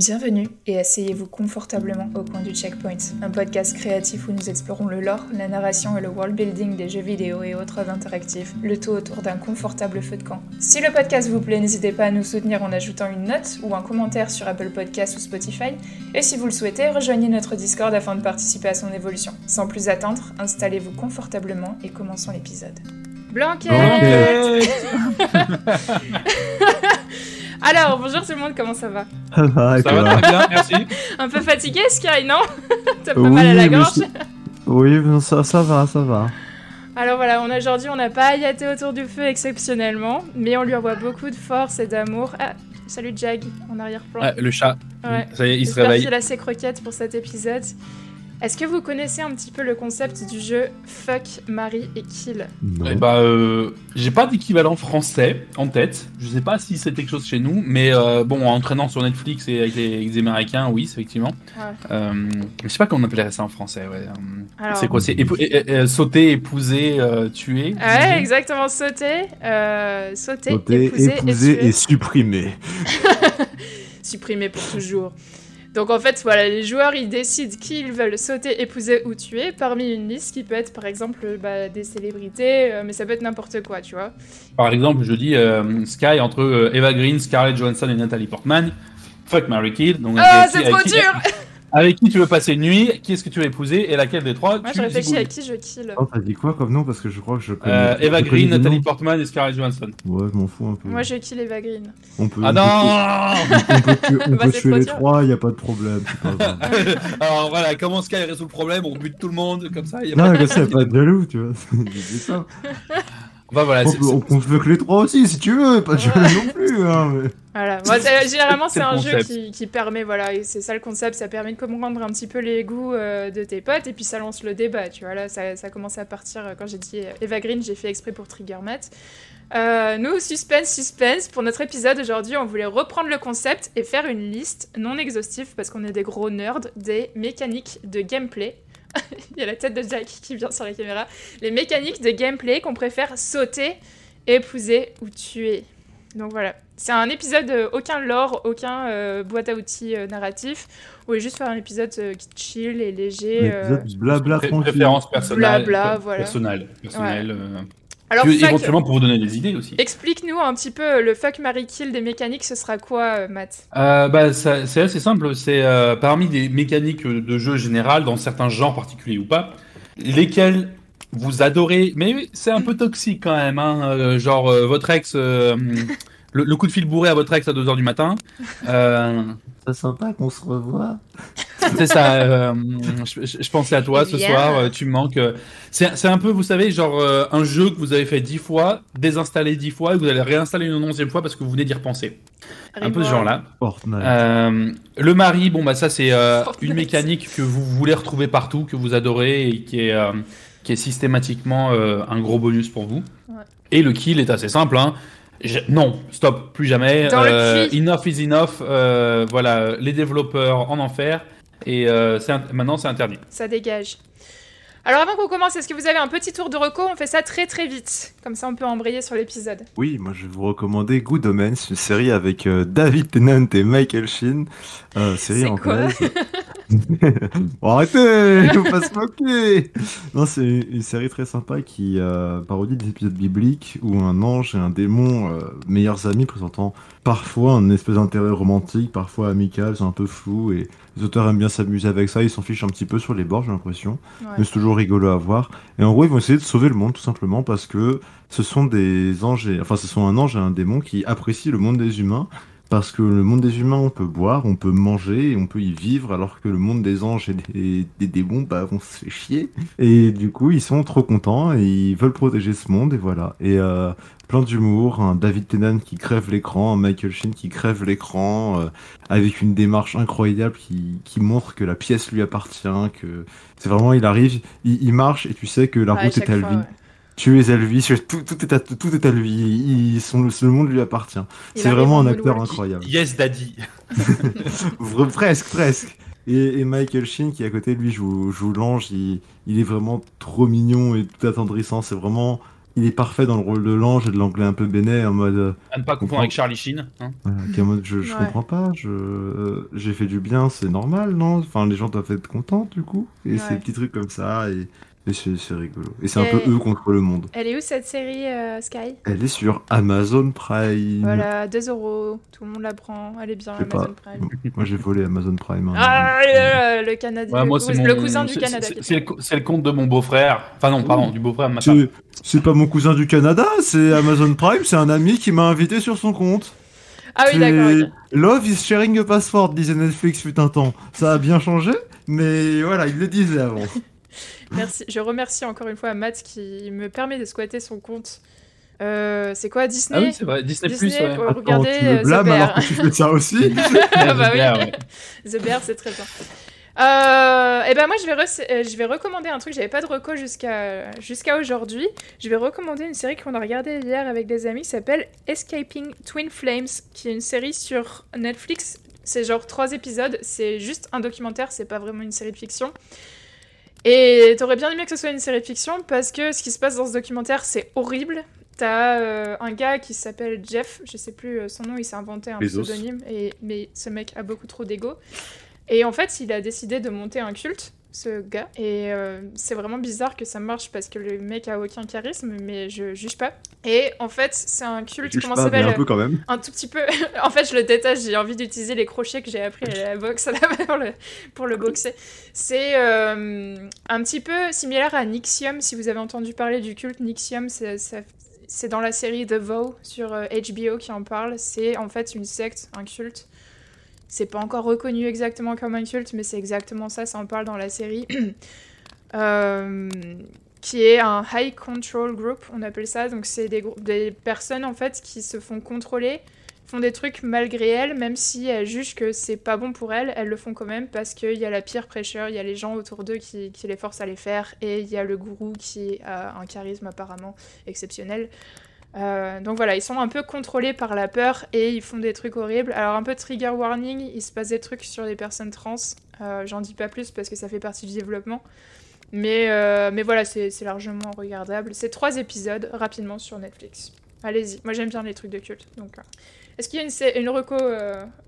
Bienvenue et asseyez-vous confortablement au coin du Checkpoint, un podcast créatif où nous explorons le lore, la narration et le world building des jeux vidéo et autres interactifs, le tout autour d'un confortable feu de camp. Si le podcast vous plaît, n'hésitez pas à nous soutenir en ajoutant une note ou un commentaire sur Apple Podcasts ou Spotify, et si vous le souhaitez, rejoignez notre Discord afin de participer à son évolution. Sans plus attendre, installez-vous confortablement et commençons l'épisode. Blanquette Alors, bonjour tout le monde, comment ça va Ça va, très bien, merci. Un peu fatigué, Sky, non T'as pas mal à la gorge Oui, mais ça, ça va, ça va. Alors voilà, on a aujourd'hui, on n'a pas ayaté autour du feu exceptionnellement, mais on lui envoie beaucoup de force et d'amour. Ah, salut Jag, en arrière-plan. Ouais, le chat, Ouais. ça y est, il se réveille. qu'il a ses croquettes pour cet épisode. Est-ce que vous connaissez un petit peu le concept du jeu Fuck, Marry et Kill? Non. Eh bah, euh, j'ai pas d'équivalent français en tête. Je sais pas si c'est quelque chose chez nous, mais euh, bon, en entraînant sur Netflix et avec les, avec les Américains, oui, c'est effectivement. Ouais. Euh, je sais pas comment on appellerait ça en français. Ouais. Euh, Alors- C'est quoi C'est épou- é- sauter, épouser, euh, tuer. Ouais, exactement, sauter, euh, sauter, Sauter, épouser, épouser et tuer. et supprimer. Supprimé pour toujours. Donc en fait, voilà, les joueurs ils décident qui ils veulent sauter, épouser ou tuer parmi une liste qui peut être par exemple bah, des célébrités, euh, mais ça peut être n'importe quoi, tu vois. Par exemple, je dis euh, Sky entre euh, Eva Green, Scarlett Johansson et Natalie Portman. Fuck Mary Kill. Donc, Ah, c'est trop qui- dur Avec qui tu veux passer une nuit Qui est-ce que tu veux épouser Et laquelle des trois Moi tu je réfléchis à qui je kill. Oh, t'as dit quoi comme nom Parce que je crois que je connais. Euh, je Eva connais Green, Natalie noms. Portman et Scarlett Johansson. Ouais, je m'en fous un peu. Moi je kill Eva Green. On peut, Ah on non peut, on peut tuer, on Bah, peut tuer les dur. trois, y a pas de problème. pas. Alors voilà, comment Sky résout le problème? On bute tout le monde, comme ça. Y a pas... non, mais ça, y a pas de jaloux, tu vois. Voilà, On peut, on peut que les trois aussi, si tu veux. Pas de jaloux non plus. Hein, mais... Voilà, Moi, c'est- généralement c'est un jeu concept. qui, qui permet, voilà, et c'est ça le concept, ça permet de comprendre un petit peu les goûts euh, de tes potes, et puis ça lance le débat, tu vois, là ça, ça a commencé à partir, euh, quand j'ai dit euh, Eva Green, j'ai fait exprès pour Trigger Matt. Euh, nous, suspense, suspense, pour notre épisode aujourd'hui, on voulait reprendre le concept et faire une liste non exhaustive, parce qu'on est des gros nerds, des mécaniques de gameplay. Il y a la tête de Jack qui vient sur la caméra. Les mécaniques de gameplay qu'on préfère sauter, épouser ou tuer. Donc voilà, c'est un épisode, euh, aucun lore, aucun euh, boîte à outils euh, narratif. On voulait juste faire un épisode euh, qui chill et léger. Euh. épisode blabla pré- préférence personnelle. Blabla, voilà. Personnelle. personnelle, euh, Alors, puis fuck, éventuellement pour vous donner des idées aussi. explique-nous un petit peu le fuck Mary Kill des mécaniques, ce sera quoi, euh, Matt? Euh, bah, c'est assez simple. C'est euh, parmi des mécaniques de jeu général, dans certains genres particuliers ou pas, lesquels vous adorez, mais c'est un peu toxique quand même. Hein, euh, genre euh, votre ex, euh, le, le coup de fil bourré à votre ex à 2h du matin. C'est sympa qu'on se revoie. C'est ça. euh, je, pensais à toi ce soir. euh, tu me manques. euh, C'est un peu, vous savez, genre un jeu que vous avez fait dix fois, désinstallé dix fois, et que vous allez réinstaller une onzième fois parce que vous venez d'y repenser. Un peu ce genre-là. Euh, le mari, bon bah ça c'est euh, une mécanique que vous voulez retrouver partout, que vous adorez et qui est euh, qui est systématiquement euh, un gros bonus pour vous. Ouais. Et le kill est assez simple. Hein. Je- non, stop, plus jamais. Euh, enough is enough. euh, voilà, les développeurs en enfer. Et euh, maintenant c'est interdit. Ça dégage. Alors avant qu'on commence, est-ce que vous avez un petit tour de reco? On fait ça très très vite. Comme ça on peut embrayer sur l'épisode. Oui, moi je vais vous recommander Good Omens, une série avec euh, David Tennant et Michael Sheen. Euh, série C'est quoi? bon, arrêtez, faut pas se moquer. Non, c'est une série très sympa qui euh, parodie des épisodes bibliques où un ange et un démon, euh, meilleurs amis, présentant parfois un espèce d'intérêt romantique, parfois amical, c'est un peu flou et les auteurs aiment bien s'amuser avec ça, ils s'en fichent un petit peu sur les bords, j'ai l'impression Ouais. mais c'est toujours rigolo à voir. Et en gros, ils vont essayer de sauver le monde tout simplement parce que ce sont des anges, et, enfin, ce sont un ange et un démon qui apprécient le monde des humains. Parce que le monde des humains, on peut boire, on peut manger, et on peut y vivre, alors que le monde des anges et des, des démons, bah, vont se faire chier. Et du coup, ils sont trop contents et ils veulent protéger ce monde, et voilà. Et euh, plein d'humour, un David Tennant qui crève l'écran, un Michael Sheen qui crève l'écran, euh, avec une démarche incroyable qui, qui montre que la pièce lui appartient, que c'est vraiment, il arrive, il, il marche et tu sais que la route est à lui. ouais. Tu es à lui, tout, tout, est à, tout est à lui, il, son, le monde lui appartient. C'est vraiment en un acteur incroyable. Yes, daddy. Presque, presque. Et, et Michael Sheen qui est à côté de lui joue, joue l'ange, il, il est vraiment trop mignon et tout attendrissant. C'est vraiment il est parfait dans le rôle de l'ange et de l'anglais un peu bénet en mode. euh, À ne pas confondre avec Charlie Sheen. hein. voilà, qui est en mode je, je Ouais. comprends pas, je euh, j'ai fait du bien, c'est normal, non? Enfin, les gens doivent être contents du coup. Et Ouais. ces petits trucs comme ça, et c'est c'est rigolo. Et c'est un peu eux contre le monde. Elle est où cette série euh, Sky? Elle est sur Amazon Prime. Voilà, 2 euros. Tout le monde la prend. Elle est bien, Je sais Amazon pas. Prime. Moi j'ai volé Amazon Prime. hein. Ah, le, le Canadien. Ouais, le, moi, c'est mon- le cousin du Canada. c'est- le, le compte de mon beau-frère. Enfin, non, pardon, du beau-frère de ma femme. C'est- C'est pas mon cousin du Canada, c'est Amazon Prime, c'est un ami qui m'a invité sur son compte. Ah oui, C'est- d'accord. ok. Love is sharing a password, disait Netflix fut un temps. Ça a bien changé, mais voilà, il le disait avant. Merci. Je remercie encore une fois Matt qui me permet de squatter son compte. Euh, c'est quoi Disney Ah oui, c'est vrai. Disney, Disney, Plus, ouais. Attends, Regardez, tu euh, me blâmes The Bear. alors que tu fais ça aussi Ah bah oui. Bear, ouais. The Bear, c'est très bien. Euh, et ben moi je vais, euh, je vais recommander un truc, j'avais pas de reco jusqu'à jusqu'à aujourd'hui. Je vais recommander une série qu'on a regardée hier avec des amis qui s'appelle Escaping Twin Flames, qui est une série sur Netflix. C'est genre trois épisodes, c'est juste un documentaire, c'est pas vraiment une série de fiction. Et t'aurais bien aimé que ce soit une série de fiction parce que ce qui se passe dans ce documentaire c'est horrible. T'as euh, un gars qui s'appelle Jeff, je sais plus euh, son nom, il s'est inventé un Bezos. pseudonyme, et, mais ce mec a beaucoup trop d'ego. Et en fait, il a décidé de monter un culte, ce gars. Et euh, c'est vraiment bizarre que ça marche parce que le mec a aucun charisme, mais je juge pas. Et en fait, c'est un culte, Juge comment pas, s'appelle un peu quand même. un tout petit peu. en fait, je le déteste. J'ai envie d'utiliser les crochets que j'ai appris à la boxe pour, le, pour le boxer. C'est euh, un petit peu similaire à Nixium. Si vous avez entendu parler du culte Nixium, c'est ça- c'est dans la série The Vow sur euh, HBO qui en parle. C'est en fait une secte, un culte. C'est pas encore reconnu exactement comme un culte, mais c'est exactement ça. Ça en parle dans la série. Euh, qui est un high control group, on appelle ça. Donc c'est des, des personnes en fait qui se font contrôler, font des trucs malgré elles, même si elles jugent que c'est pas bon pour elles, elles le font quand même parce qu'il y a la pire pressure, il y a les gens autour d'eux qui les forcent à les faire, et il y a le gourou qui a un charisme apparemment exceptionnel. Euh, donc voilà, ils sont un peu contrôlés par la peur et ils font des trucs horribles. Alors un peu trigger warning, il se passe des trucs sur les personnes trans. Euh, J'en dis pas plus parce que ça fait partie du développement. Mais, euh, mais voilà, c'est largement regardable. C'est trois épisodes rapidement sur Netflix. Allez-y, moi j'aime bien les trucs de culte. Donc. Est-ce qu'il y a une, reco,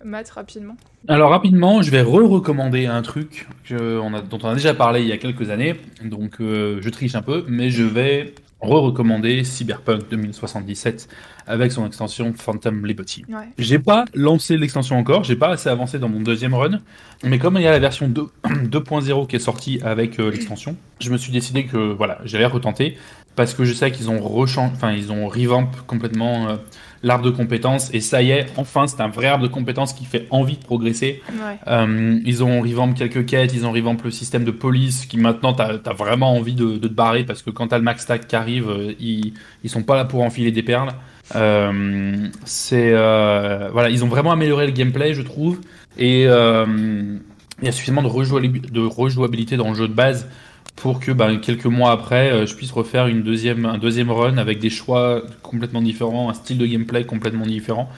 Matt, rapidement? Alors rapidement, je vais re-recommander un truc on dont on a déjà parlé il y a quelques années. Donc je triche un peu, mais je vais re-recommander Cyberpunk 2077 avec son extension Phantom Liberty. Ouais. J'ai pas lancé l'extension encore, j'ai pas assez avancé dans mon deuxième run, mais comme il y a la version 2 2.0 qui est sortie avec euh, l'extension, je me suis décidé que voilà, j'allais retenter parce que je sais qu'ils ont rechan... enfin ils ont revamp complètement euh, l'arbre de compétences et ça y est, enfin c'est un vrai arbre de compétences qui fait envie de progresser. Ouais. Euh, ils ont revamp quelques quêtes, ils ont revamp le système de police qui maintenant t'as as vraiment envie de, de te barrer parce que quand t'as le max stack qui arrive, euh, ils, ils sont pas là pour enfiler des perles. Euh, c'est euh, voilà, ils ont vraiment amélioré le gameplay, je trouve, et il y a suffisamment de rejouabilité dans le jeu de base pour que ben, quelques mois après, euh, je puisse refaire une deuxième, un deuxième run avec des choix complètement différents, un style de gameplay complètement différent,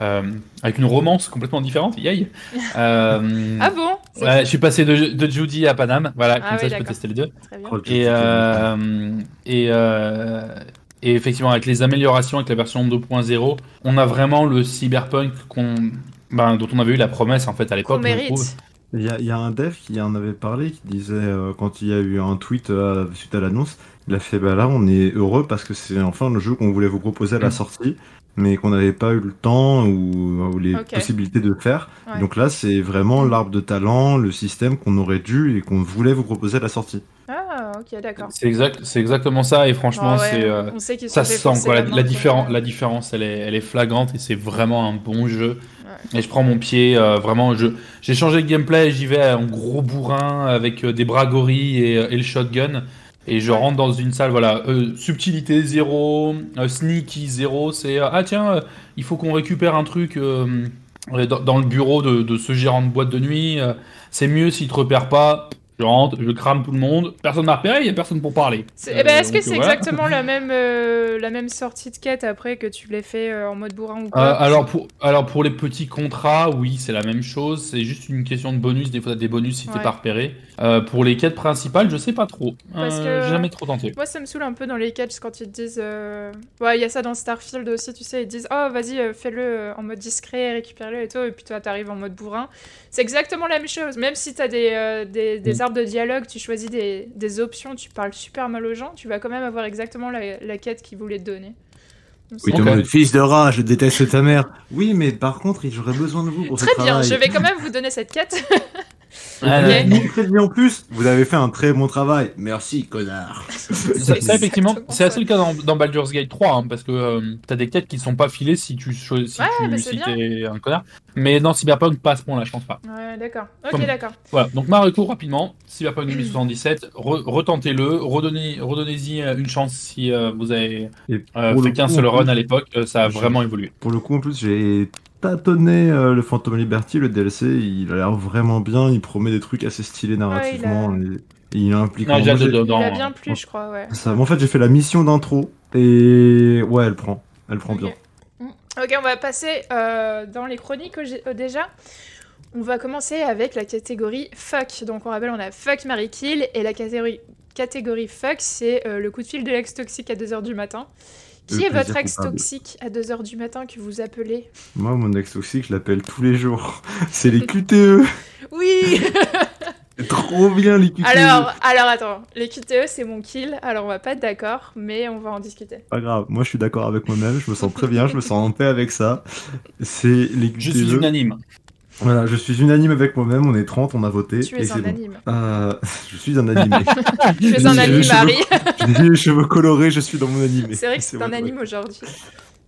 euh, avec une romance complètement différente. Yay! Euh, Ah bon? Ouais, je suis passé de, de Judy à Panam, voilà, Ah comme oui, ça je peux tester les deux. Très bien. Et, euh, et, euh, et effectivement, avec les améliorations, avec la version 2.0, on a vraiment le cyberpunk qu'on, ben, dont on avait eu la promesse en fait à l'époque. je trouve. Il y, a- il y a un dev qui en avait parlé, qui disait, euh, quand il y a eu un tweet euh, suite à l'annonce, il a fait bah là on est heureux parce que c'est enfin le jeu qu'on voulait vous proposer à la Mm. sortie, mais qu'on n'avait pas eu le temps ou, ou les possibilités de faire. Ouais. Donc là c'est vraiment l'arbre de talent, le système qu'on aurait dû et qu'on voulait vous proposer à la sortie. Ah, ok, d'accord. C'est exact, c'est exactement ça. Et franchement, Ah ouais, euh, ça se sent quoi. La, la différen- la différence, elle est, elle est flagrante et c'est vraiment un bon jeu. Et je prends mon pied, euh, vraiment. Je, j'ai changé de gameplay, j'y vais en gros bourrin avec euh, des bras gorilles et, et le shotgun. Et je rentre dans une salle, voilà, euh, subtilité zéro, euh, sneaky zéro. C'est euh, ah tiens, il faut qu'on récupère un truc dans, dans le bureau de, de ce gérant de boîte de nuit. c'est mieux s'il te repère pas. Je rentre, je crame tout le monde, personne m'a repéré, il y a personne pour parler. C'est- eh ben, Euh, Est-ce que c'est voilà. exactement la même, euh, la même sortie de quête après que tu l'aies fait euh, en mode bourrin ou Euh, pas alors, pour, alors pour les petits contrats, oui, c'est la même chose. C'est juste une question de bonus. Des fois, t'as des bonus si t'es Ouais. pas repéré. Euh, pour les quêtes principales, je sais pas trop. Parce Euh, que- jamais trop tenté. Moi, ça me saoule un peu dans les catchs quand ils te disent. euh, Ouais, il y a ça dans Starfield aussi, tu sais. Ils disent Oh, vas-y, fais-le en mode discret, récupère-le et tout. Et puis toi, t'arrives en mode bourrin. C'est exactement la même chose. Même si t'as des, euh, des, des Mm. arbres de dialogue, tu choisis des, des options, tu parles super mal aux gens, tu vas quand même avoir exactement la, la quête qu'ils voulaient te donner. Oui, c'est- Ok. t'es en mode, fils de rat, je déteste ta mère. Oui, mais par contre, j'aurais besoin de vous pour ce Très bien, travail. je vais quand même vous donner cette quête. Ah, Ok. ouais. Vous très bien en plus, vous avez fait un très bon travail. Merci, connard. Ça, ça, effectivement, c'est assez le cas dans, dans Baldur's Gate 3, hein, parce que euh, t'as des quêtes qui sont pas filées si tu si Ouais, tu bah, si t'es un connard. Mais dans Cyberpunk, pas à ce point-là, je pense pas. Ouais, d'accord. Ok, Comme- d'accord. Voilà, donc ma recours rapidement, Cyberpunk 2077, re- retentez-le, redonnez, redonnez-y euh, une chance si euh, vous avez euh, fait le qu'un seul run à l'époque, euh, ça a vraiment évolué. Pour le coup, en plus, j'ai tâtonné euh, le Phantom Liberty, le DLC. Il a l'air vraiment bien. Il promet des trucs assez stylés narrativement. et, et il implique. Non, Il a bien plu, je crois, ouais. ça. En fait, j'ai fait la mission d'intro et ouais, elle prend. Elle prend bien. Ok, on va passer euh, dans les chroniques euh, déjà. On va commencer avec la catégorie fuck. Donc on rappelle, on a fuck, Marie Kill et la catégorie, catégorie fuck, c'est euh, le coup de fil de l'ex toxique à 2h du matin. Qui est votre ex toxique à 2h du matin que vous appelez Moi, mon ex toxique, je l'appelle tous les jours. C'est les QTE. Oui trop bien les QTE. Alors, alors attends, les QTE c'est mon kill, alors on va pas être d'accord, mais on va en discuter. Pas grave. Moi, je suis d'accord avec moi-même. Je me sens très bien. Je me sens en paix avec ça. C'est les QTE. Je suis unanime. Voilà, je suis unanime avec moi-même. On est 30, on a voté. Tu et es un bon. anime. Euh, je suis un animé. Tu es J'ai un cheveux- Marie. J'ai les cheveux colorés, je suis dans mon animé. C'est vrai que c'est un anime aujourd'hui.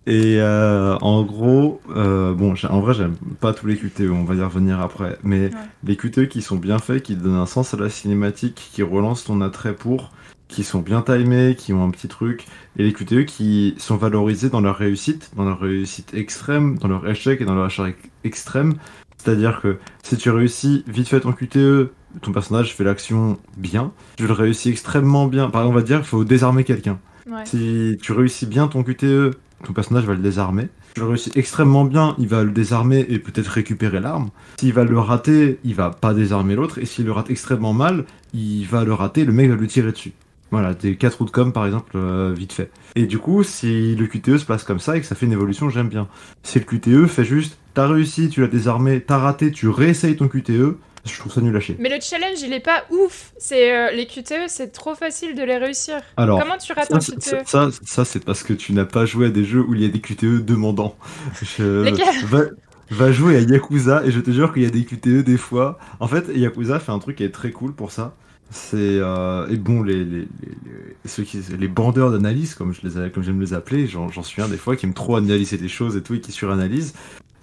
Et euh, en gros, euh, bon, en vrai, j'aime pas tous les QTE, on va y revenir après. Mais les QTE qui sont bien faits, qui donnent un sens à la cinématique, qui relancent ton attrait pour, qui sont bien timés, qui ont un petit truc. Et les QTE qui sont valorisés dans leur réussite, dans leur réussite extrême, dans leur échec et dans leur échec extrême. C'est-à-dire que si tu réussis vite fait ton QTE, ton personnage fait l'action bien. Tu le réussis extrêmement bien. Par exemple, on va dire qu'il faut désarmer quelqu'un. Ouais. Si tu réussis bien ton QTE, ton personnage va le désarmer. Si tu le réussis extrêmement bien, il va le désarmer et peut-être récupérer l'arme. S'il va le rater, il va pas désarmer l'autre. Et s'il le rate extrêmement mal, il va le rater, le mec va lui tirer dessus. Voilà, des 4 routes com par exemple, euh, vite fait. Et du coup, si le QTE se passe comme ça et que ça fait une évolution, j'aime bien. Si le QTE fait juste, t'as réussi, tu l'as désarmé, t'as raté, tu réessayes ton QTE, je trouve ça nul à chier. Mais le challenge, il est pas ouf. C'est euh, les QTE, c'est trop facile de les réussir. Alors, Comment tu rates Ça, un QTE ça, ça, ça, c'est parce que tu n'as pas joué à des jeux où il y a des QTE demandants. Je- va, va jouer à Yakuza et je te jure qu'il y a des QTE des fois. En fait, Yakuza fait un truc qui est très cool pour ça. C'est euh, et bon les, les, les, ceux qui les bandeurs d'analyse comme je les ai- comme j'aime les appeler j'en suis un des fois qui aime trop analyser des choses et tout et qui suranalysent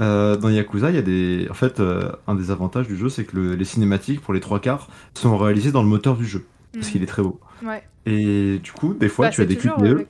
euh, dans Yakuza il y a des en fait euh, un des avantages du jeu c'est que le- les cinématiques pour les trois quarts sont réalisées dans le moteur du jeu parce Hmm. qu'il est très beau Ouais. et du coup des fois Bah, tu as des QTE euh, ouais,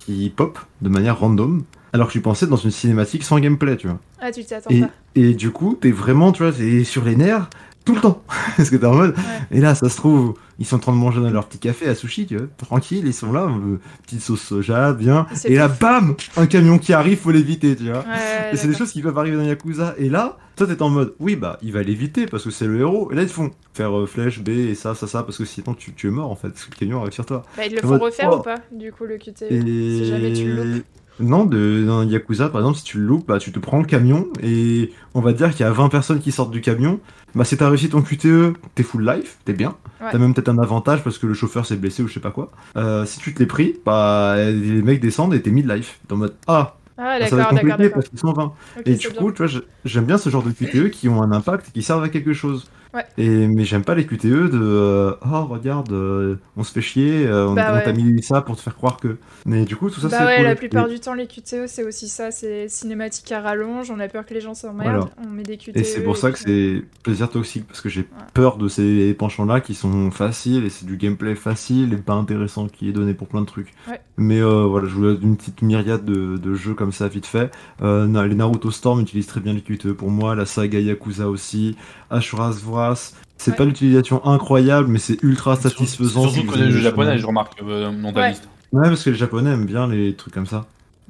qui pop de manière random, alors que tu pensais dans une cinématique sans gameplay, tu vois. Ah, tu t'y attends Et, pas. et du coup, t'es vraiment, tu vois, t'es sur les nerfs tout le temps. Parce que t'es en mode, Ouais. et là, ça se trouve, ils sont en train de manger dans leur petit café à sushi, tu vois, tranquille, ils sont là, euh, petite sauce soja, bien. Et Et là, bam, un camion qui arrive, faut l'éviter, tu vois. Ouais, Et c'est des choses qui peuvent arriver dans Yakuza. Et là, toi, t'es en mode, oui, bah, il va l'éviter parce que c'est le héros. Et là, ils te font faire euh, flèche, B et ça, ça, ça, parce que sinon, tu, tu es mort, en fait, parce que le camion arrive sur toi. Bah, ils le font mode, refaire oh. ou pas, du coup, le QTE Et... Si jamais tu le. Non, de, dans Yakuza, par exemple, si tu le loupes, bah, tu te prends le camion et on va dire qu'il y a 20 personnes qui sortent du camion. Bah, si t'as réussi ton QTE, t'es full life, t'es bien. Ouais. T'as même peut-être un avantage parce que le chauffeur s'est blessé ou je sais pas quoi. Euh, si tu te l'es pris, bah, les mecs descendent et t'es mid-life. T'es en mode, ah, Ah, ça va être d'accord, d'accord, compliqué d'accord. parce qu'ils sont 20. Ok, Et du bien. coup, tu vois, j'aime bien ce genre de QTE qui ont un impact et qui servent à quelque chose. Ouais. Et, mais j'aime pas les QTE de euh, oh regarde euh, on se fait chier euh, on, Bah on ouais. t'a mis ça pour te faire croire que mais du coup tout ça Bah c'est ouais, cool. la plupart Et- du temps, les QTE, c'est aussi ça, c'est cinématique à rallonge, on a peur que les gens s'emmerdent, on met des QTE. Et c'est pour ça que c'est plaisir toxique, parce que j'ai peur de ces penchants-là qui sont faciles, et c'est du gameplay facile et pas intéressant qui est donné pour plein de trucs. Mais voilà, je voulais une petite myriade de, de jeux comme ça vite fait. Les Naruto Storm utilisent très bien les QTE pour moi, la saga Yakuza aussi, Ashura's race. C'est pas l'utilisation incroyable, mais c'est ultra satisfaisant. Surtout que les jeux japonais, je remarque, euh, ta Ouais. liste. Ouais, parce que les japonais aiment bien les trucs comme ça.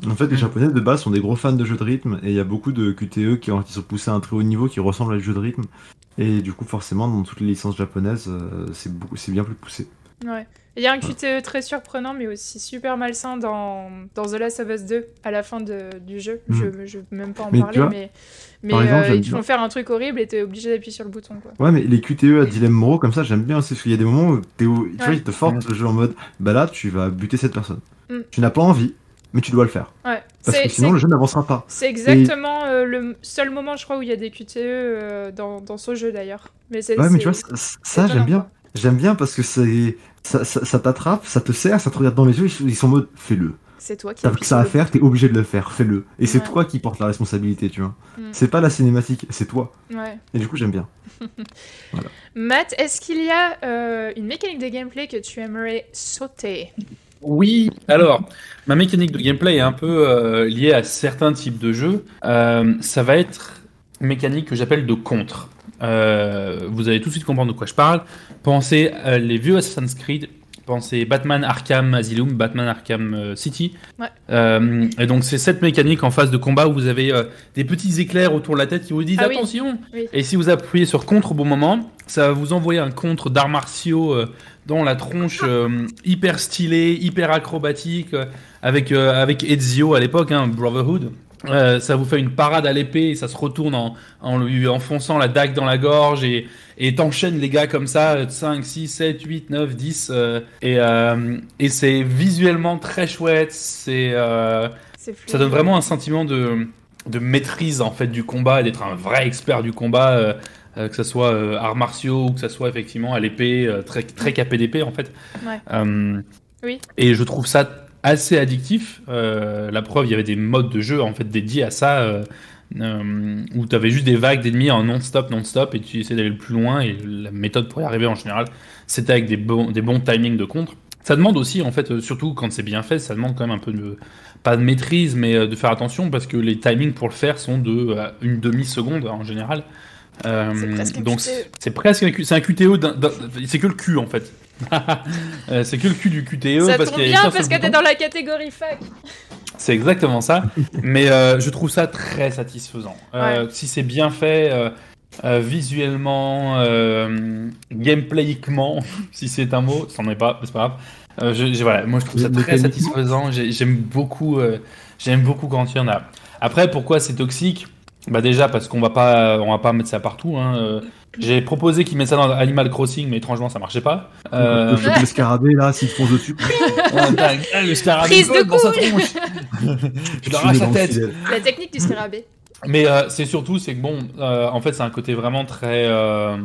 En fait, les Mm. japonais de base sont des gros fans de jeux de rythme, et il y a beaucoup de QTE qui, ont, qui sont poussés à un très haut niveau qui ressemblent à des jeux de rythme. Et du coup, forcément, dans toutes les licences japonaises, euh, c'est beaucoup, c'est bien plus poussé. Ouais. Il y a un QTE très surprenant, mais aussi super malsain dans, dans The Last of Us 2, à la fin de- du jeu. Mm. Je ne veux même pas en Mais tu parler, vois, mais, mais exemple, euh, ils te font faire un truc horrible et t'es obligé d'appuyer sur le bouton. Quoi. Ouais, mais les QTE à dilemme moraux comme ça, j'aime bien aussi, parce qu'il y a des moments où, t'es où- tu vois, Ouais. ils te forcent le jeu en mode, bah là, tu vas buter cette personne. Mm. Tu n'as pas envie, mais tu dois le faire. Ouais. Parce C'est- que sinon, le jeu n'avancera pas. C'est exactement euh, le seul moment, je crois, où il y a des QTE euh, dans, dans ce jeu d'ailleurs. Mais c'est, Ouais, mais tu vois, ça, j'aime bien. J'aime bien parce que c'est, ça, ça, ça t'attrape, ça te sert, ça te regarde dans les yeux, ils sont en mode, fais-le. c'est toi qui T'as que ça à faire, t'es obligé de le faire, fais-le. Et c'est toi qui portes la responsabilité, tu vois. Mm. C'est pas la cinématique, c'est toi. Ouais. Et du coup, j'aime bien. Matt, est-ce qu'il y a euh, une mécanique de gameplay que tu aimerais sauter? Oui, alors, ma mécanique de gameplay est un peu euh, liée à certains types de jeux. Euh, ça va être une mécanique que j'appelle de contre. Euh, vous allez tout de suite comprendre de quoi je parle. Pensez à les vieux Assassin's Creed. Pensez Batman Arkham Asylum, Batman Arkham euh, City. Ouais. Euh, et donc c'est cette mécanique en phase de combat où vous avez euh, des petits éclairs autour de la tête qui vous disent Ah attention. Oui. Et si vous appuyez sur contre au bon moment, ça va vous envoyer un contre d'arts martiaux euh, dans la tronche euh, hyper stylé, hyper acrobatique, euh, avec, euh, avec Ezio à l'époque, hein, Brotherhood. Euh, ça vous fait une parade à l'épée et ça se retourne en, en lui enfonçant la dague dans la gorge et et t'enchaînes les gars comme ça, 5, 6, 7, 8, 9, 10. euh, et euh, et c'est visuellement très chouette. C'est euh, ça donne vraiment un sentiment de, de maîtrise en fait du combat et d'être un vrai expert du combat, que ce soit arts martiaux ou que ce soit effectivement à l'épée, très, très capé d'épée en fait. Ouais. Oui. Et je trouve ça assez addictif. Euh, la preuve, il y avait des modes de jeu en fait dédiés à ça. euh, euh, où tu avais juste des vagues d'ennemis en non-stop, non-stop, et tu essayais d'aller le plus loin, et la méthode pour y arriver en général, c'était avec des bons, des bons timings de contre. Ça demande aussi, en fait, surtout quand c'est bien fait, ça demande quand même un peu de, pas de maîtrise, mais de faire attention, parce que les timings pour le faire sont de une demi-seconde en général. Donc c'est presque un, c'est un QTE, d'un- d'un- c'est que le cul en fait. Euh, c'est que le cul du QTE Ça parce tombe bien parce que t'es dans la catégorie fac. C'est exactement ça. Mais euh, je trouve ça très satisfaisant. Euh, Si c'est bien fait, euh, euh, visuellement, euh, gameplayiquement, si c'est un mot, c'en est pas, mais c'est pas grave. Euh, je, je- voilà, moi je trouve ça très satisfaisant. J'ai- J'aime beaucoup, euh, j'aime beaucoup quand il y en a. Après, pourquoi c'est toxique? Bah déjà parce qu'on va pas, on va pas mettre ça partout. hein. J'ai proposé qu'ils mettent ça dans Animal Crossing, mais étrangement ça marchait pas. Euh, Le de scarabée, là, s'il te fonce dessus, Ouais, t'as- le scarabée Prise de dans sa tronche. Je lui arrache la tête. La technique du scarabée. Mais euh, c'est surtout, c'est que bon, euh, en fait, c'est un côté vraiment très euh,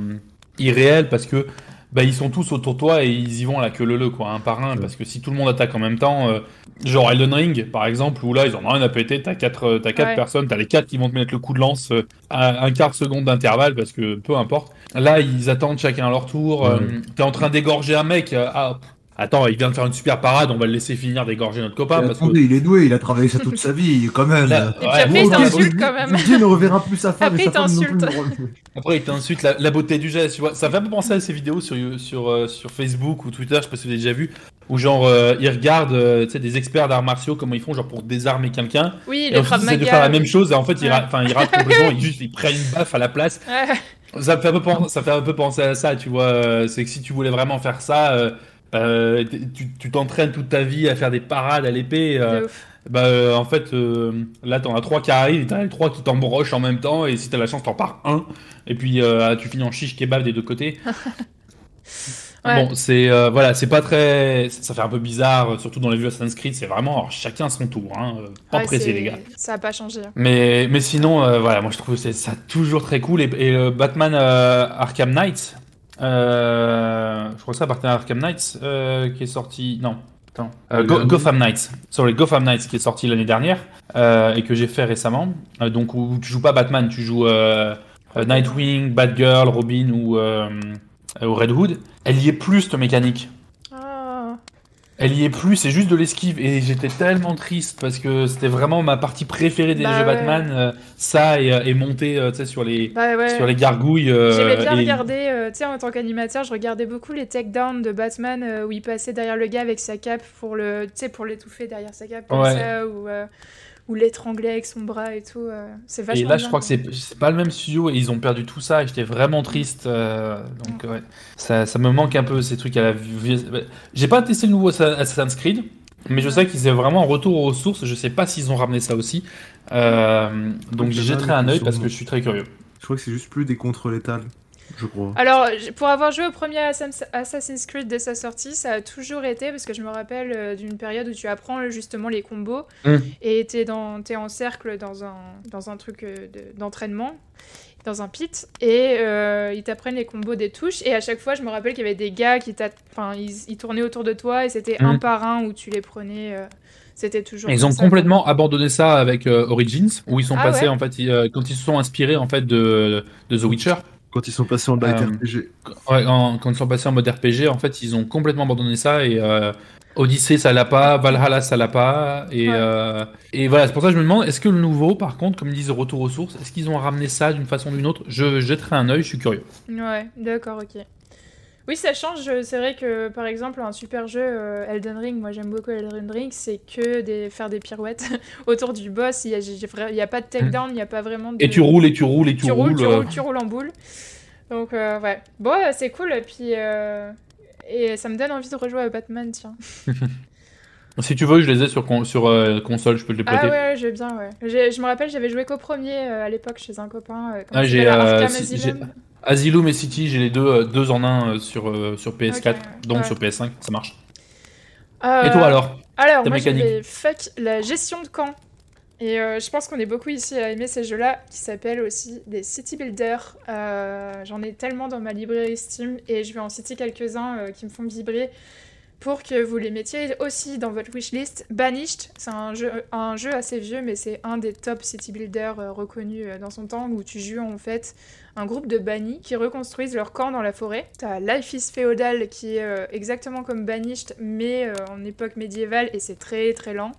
irréel parce que bah, ils sont tous autour de toi et ils y vont à la queue leu quoi, un par un. Ouais. Parce que si tout le monde attaque en même temps, euh, genre Elden Ring par exemple, où là ils en ont rien à péter, t'as quatre, euh, t'as quatre Ouais. personnes, t'as les quatre qui vont te mettre le coup de lance euh, à un quart de seconde d'intervalle parce que peu importe. Là, ils attendent chacun à leur tour. euh, Ouais. T'es en train d'égorger un mec, euh, ah. Attends, il vient de faire une super parade, on va le laisser finir d'égorger notre copain. Parce que... attendez, il est doué, il a travaillé ça toute sa vie, quand même. Là, Et puis ouais, après, bon, il ok, t'insulte Dieu- quand même. Dieu ne reverra plus sa femme Après, et sa il t'insulte. ne Après, il t'insulte la, la beauté du geste, tu vois. Ça fait un peu penser à ces vidéos sur, sur, euh, sur Facebook ou Twitter, je sais pas si vous avez déjà vu, où genre, euh, ils regardent euh, tu sais, des experts d'arts martiaux, comment ils font, genre pour désarmer quelqu'un. Oui, Et le ensuite, ils essaient de faire la même chose, et en fait, ils, Ouais. ra- enfin, ils ratent complètement, ils, juste, ils prennent une baffe à la place. Ouais. Ça me fait un peu, pen- ça fait un peu penser à ça, tu vois. euh, C'est que si tu voulais vraiment faire ça, euh, euh, tu t'entraînes toute ta vie à faire des parades à l'épée. euh, bah, euh, en fait, euh, là, t'en as trois qui arrivent, et t'as les trois qui t'embrochent en même temps, et si t'as la chance, t'en pars un, et puis euh, tu finis en chiche kebab des deux côtés. Ouais. Bon, c'est voilà, c'est pas très, ça fait un peu bizarre, surtout dans les vieux Assassin's Creed, c'est vraiment alors, chacun son tour, hein, pas Ouais, pressé les gars. Ça a pas changé. hein. Mais mais sinon, voilà, moi je trouve ça toujours très cool et, et Batman Arkham Knight, je crois que c'est Batman Arkham Knight euh, qui est sorti, non. Attends. Euh, Go- Gotham Knights, sorry, Gotham Knights qui est sorti l'année dernière euh, et que j'ai fait récemment. Euh, donc où tu joues pas Batman, tu joues euh, euh, Nightwing, Batgirl, Robin ou, euh, ou Red Hood. Elle y est plus de mécanique. Elle y est plus, c'est juste de l'esquive. Et j'étais tellement triste parce que c'était vraiment ma partie préférée des Bah jeux ouais. Batman. euh, ça et, euh, et monter euh, tu sais, sur, les, Bah ouais. sur les gargouilles. euh, J'aimais bien et- regarder, euh, tu sais, en tant qu'animateur, je regardais beaucoup les takedowns de Batman où il passait derrière le gars avec sa cape pour le, tu sais, pour l'étouffer derrière sa cape comme Ouais. ça, ou, ou l'étrangler avec son bras et tout. euh, c'est vachement Et là, je crois que quoi. c'est c'est pas le même studio et ils ont perdu tout ça et j'étais vraiment triste. euh, donc, ouais, ça, ça me manque un peu ces trucs à la vie. J'ai pas testé le nouveau Assa- Assassin's Creed, mais je sais qu'ils est vraiment un retour aux sources. Je sais pas s'ils ont ramené ça aussi. Euh, donc, j'y jetterai un œil parce que je suis très curieux. Je crois que c'est juste plus des contres létales, je crois. Alors, pour avoir joué au premier Assassin's Creed dès sa sortie, ça a toujours été, parce que je me rappelle euh, d'une période où tu apprends euh, justement les combos, Mm. et t'es dans- t'es en cercle dans un, dans un truc euh, de- d'entraînement, dans un pit, et euh, ils t'apprennent les combos des touches, et à chaque fois, je me rappelle qu'il y avait des gars qui t'a- enfin, ils, ils tournaient autour de toi, et c'était Mm. un par un où tu les prenais, euh, c'était toujours Ils ont ça, complètement abandonné ça avec euh, Origins, où ils sont Ah passés ouais en fait, ils, quand ils se sont inspirés en fait de, de The Witcher. Quand ils sont passés en light Euh, RPG. Ouais, en- quand ils sont passés en mode RPG, en fait, ils ont complètement abandonné ça et euh, Odyssey ça l'a pas, Valhalla ça l'a pas et Ouais. euh, et voilà c'est pour ça que je me demande est-ce que le nouveau, par contre, comme ils disent retour aux sources, est-ce qu'ils ont ramené ça d'une façon ou d'une autre? Je jetterai un œil, je suis curieux. Ouais, d'accord, ok. Oui, ça change. C'est vrai que, par exemple, un super jeu, euh, Elden Ring, moi j'aime beaucoup Elden Ring, c'est que des, faire des pirouettes autour du boss. Il n'y a, j'ai pas de takedown, il n'y a pas vraiment de... Et tu roules et tu roules et tu, tu roules, tu euh, roules, tu roules en boule. Donc, euh, ouais. Bon, euh, c'est cool. Et puis... euh, Et ça me donne envie de rejouer à Batman, tiens. Si tu veux, je les ai sur, con- sur euh, console, je peux te les Ah prêter. ouais, je veux bien, ouais. J'ai- Je me rappelle, j'avais joué qu'au premier euh, à l'époque chez un copain. euh, comment Ah, j'ai, Asylum. Et City, j'ai les deux, euh, deux en un euh, sur, euh, sur PS4, Ok, donc ouais. sur PS5, ça marche. Euh, Et toi alors Alors, moi, fuck la gestion de camp. Et euh, je pense qu'on est beaucoup ici à aimer ces jeux-là, qui s'appellent aussi des city builders. Euh, J'en ai tellement dans ma librairie Steam, et je vais en citer quelques-uns qui me font vibrer pour que vous les mettiez aussi dans votre wishlist. Banished, c'est un jeu, assez vieux, mais c'est un des top city builders euh, reconnus euh, dans son temps, où tu joues en fait un groupe de bannis qui reconstruisent leur camp dans la forêt. T'as Life is Feudal qui est euh, exactement comme Banished, mais en époque médiévale, et c'est très très lent.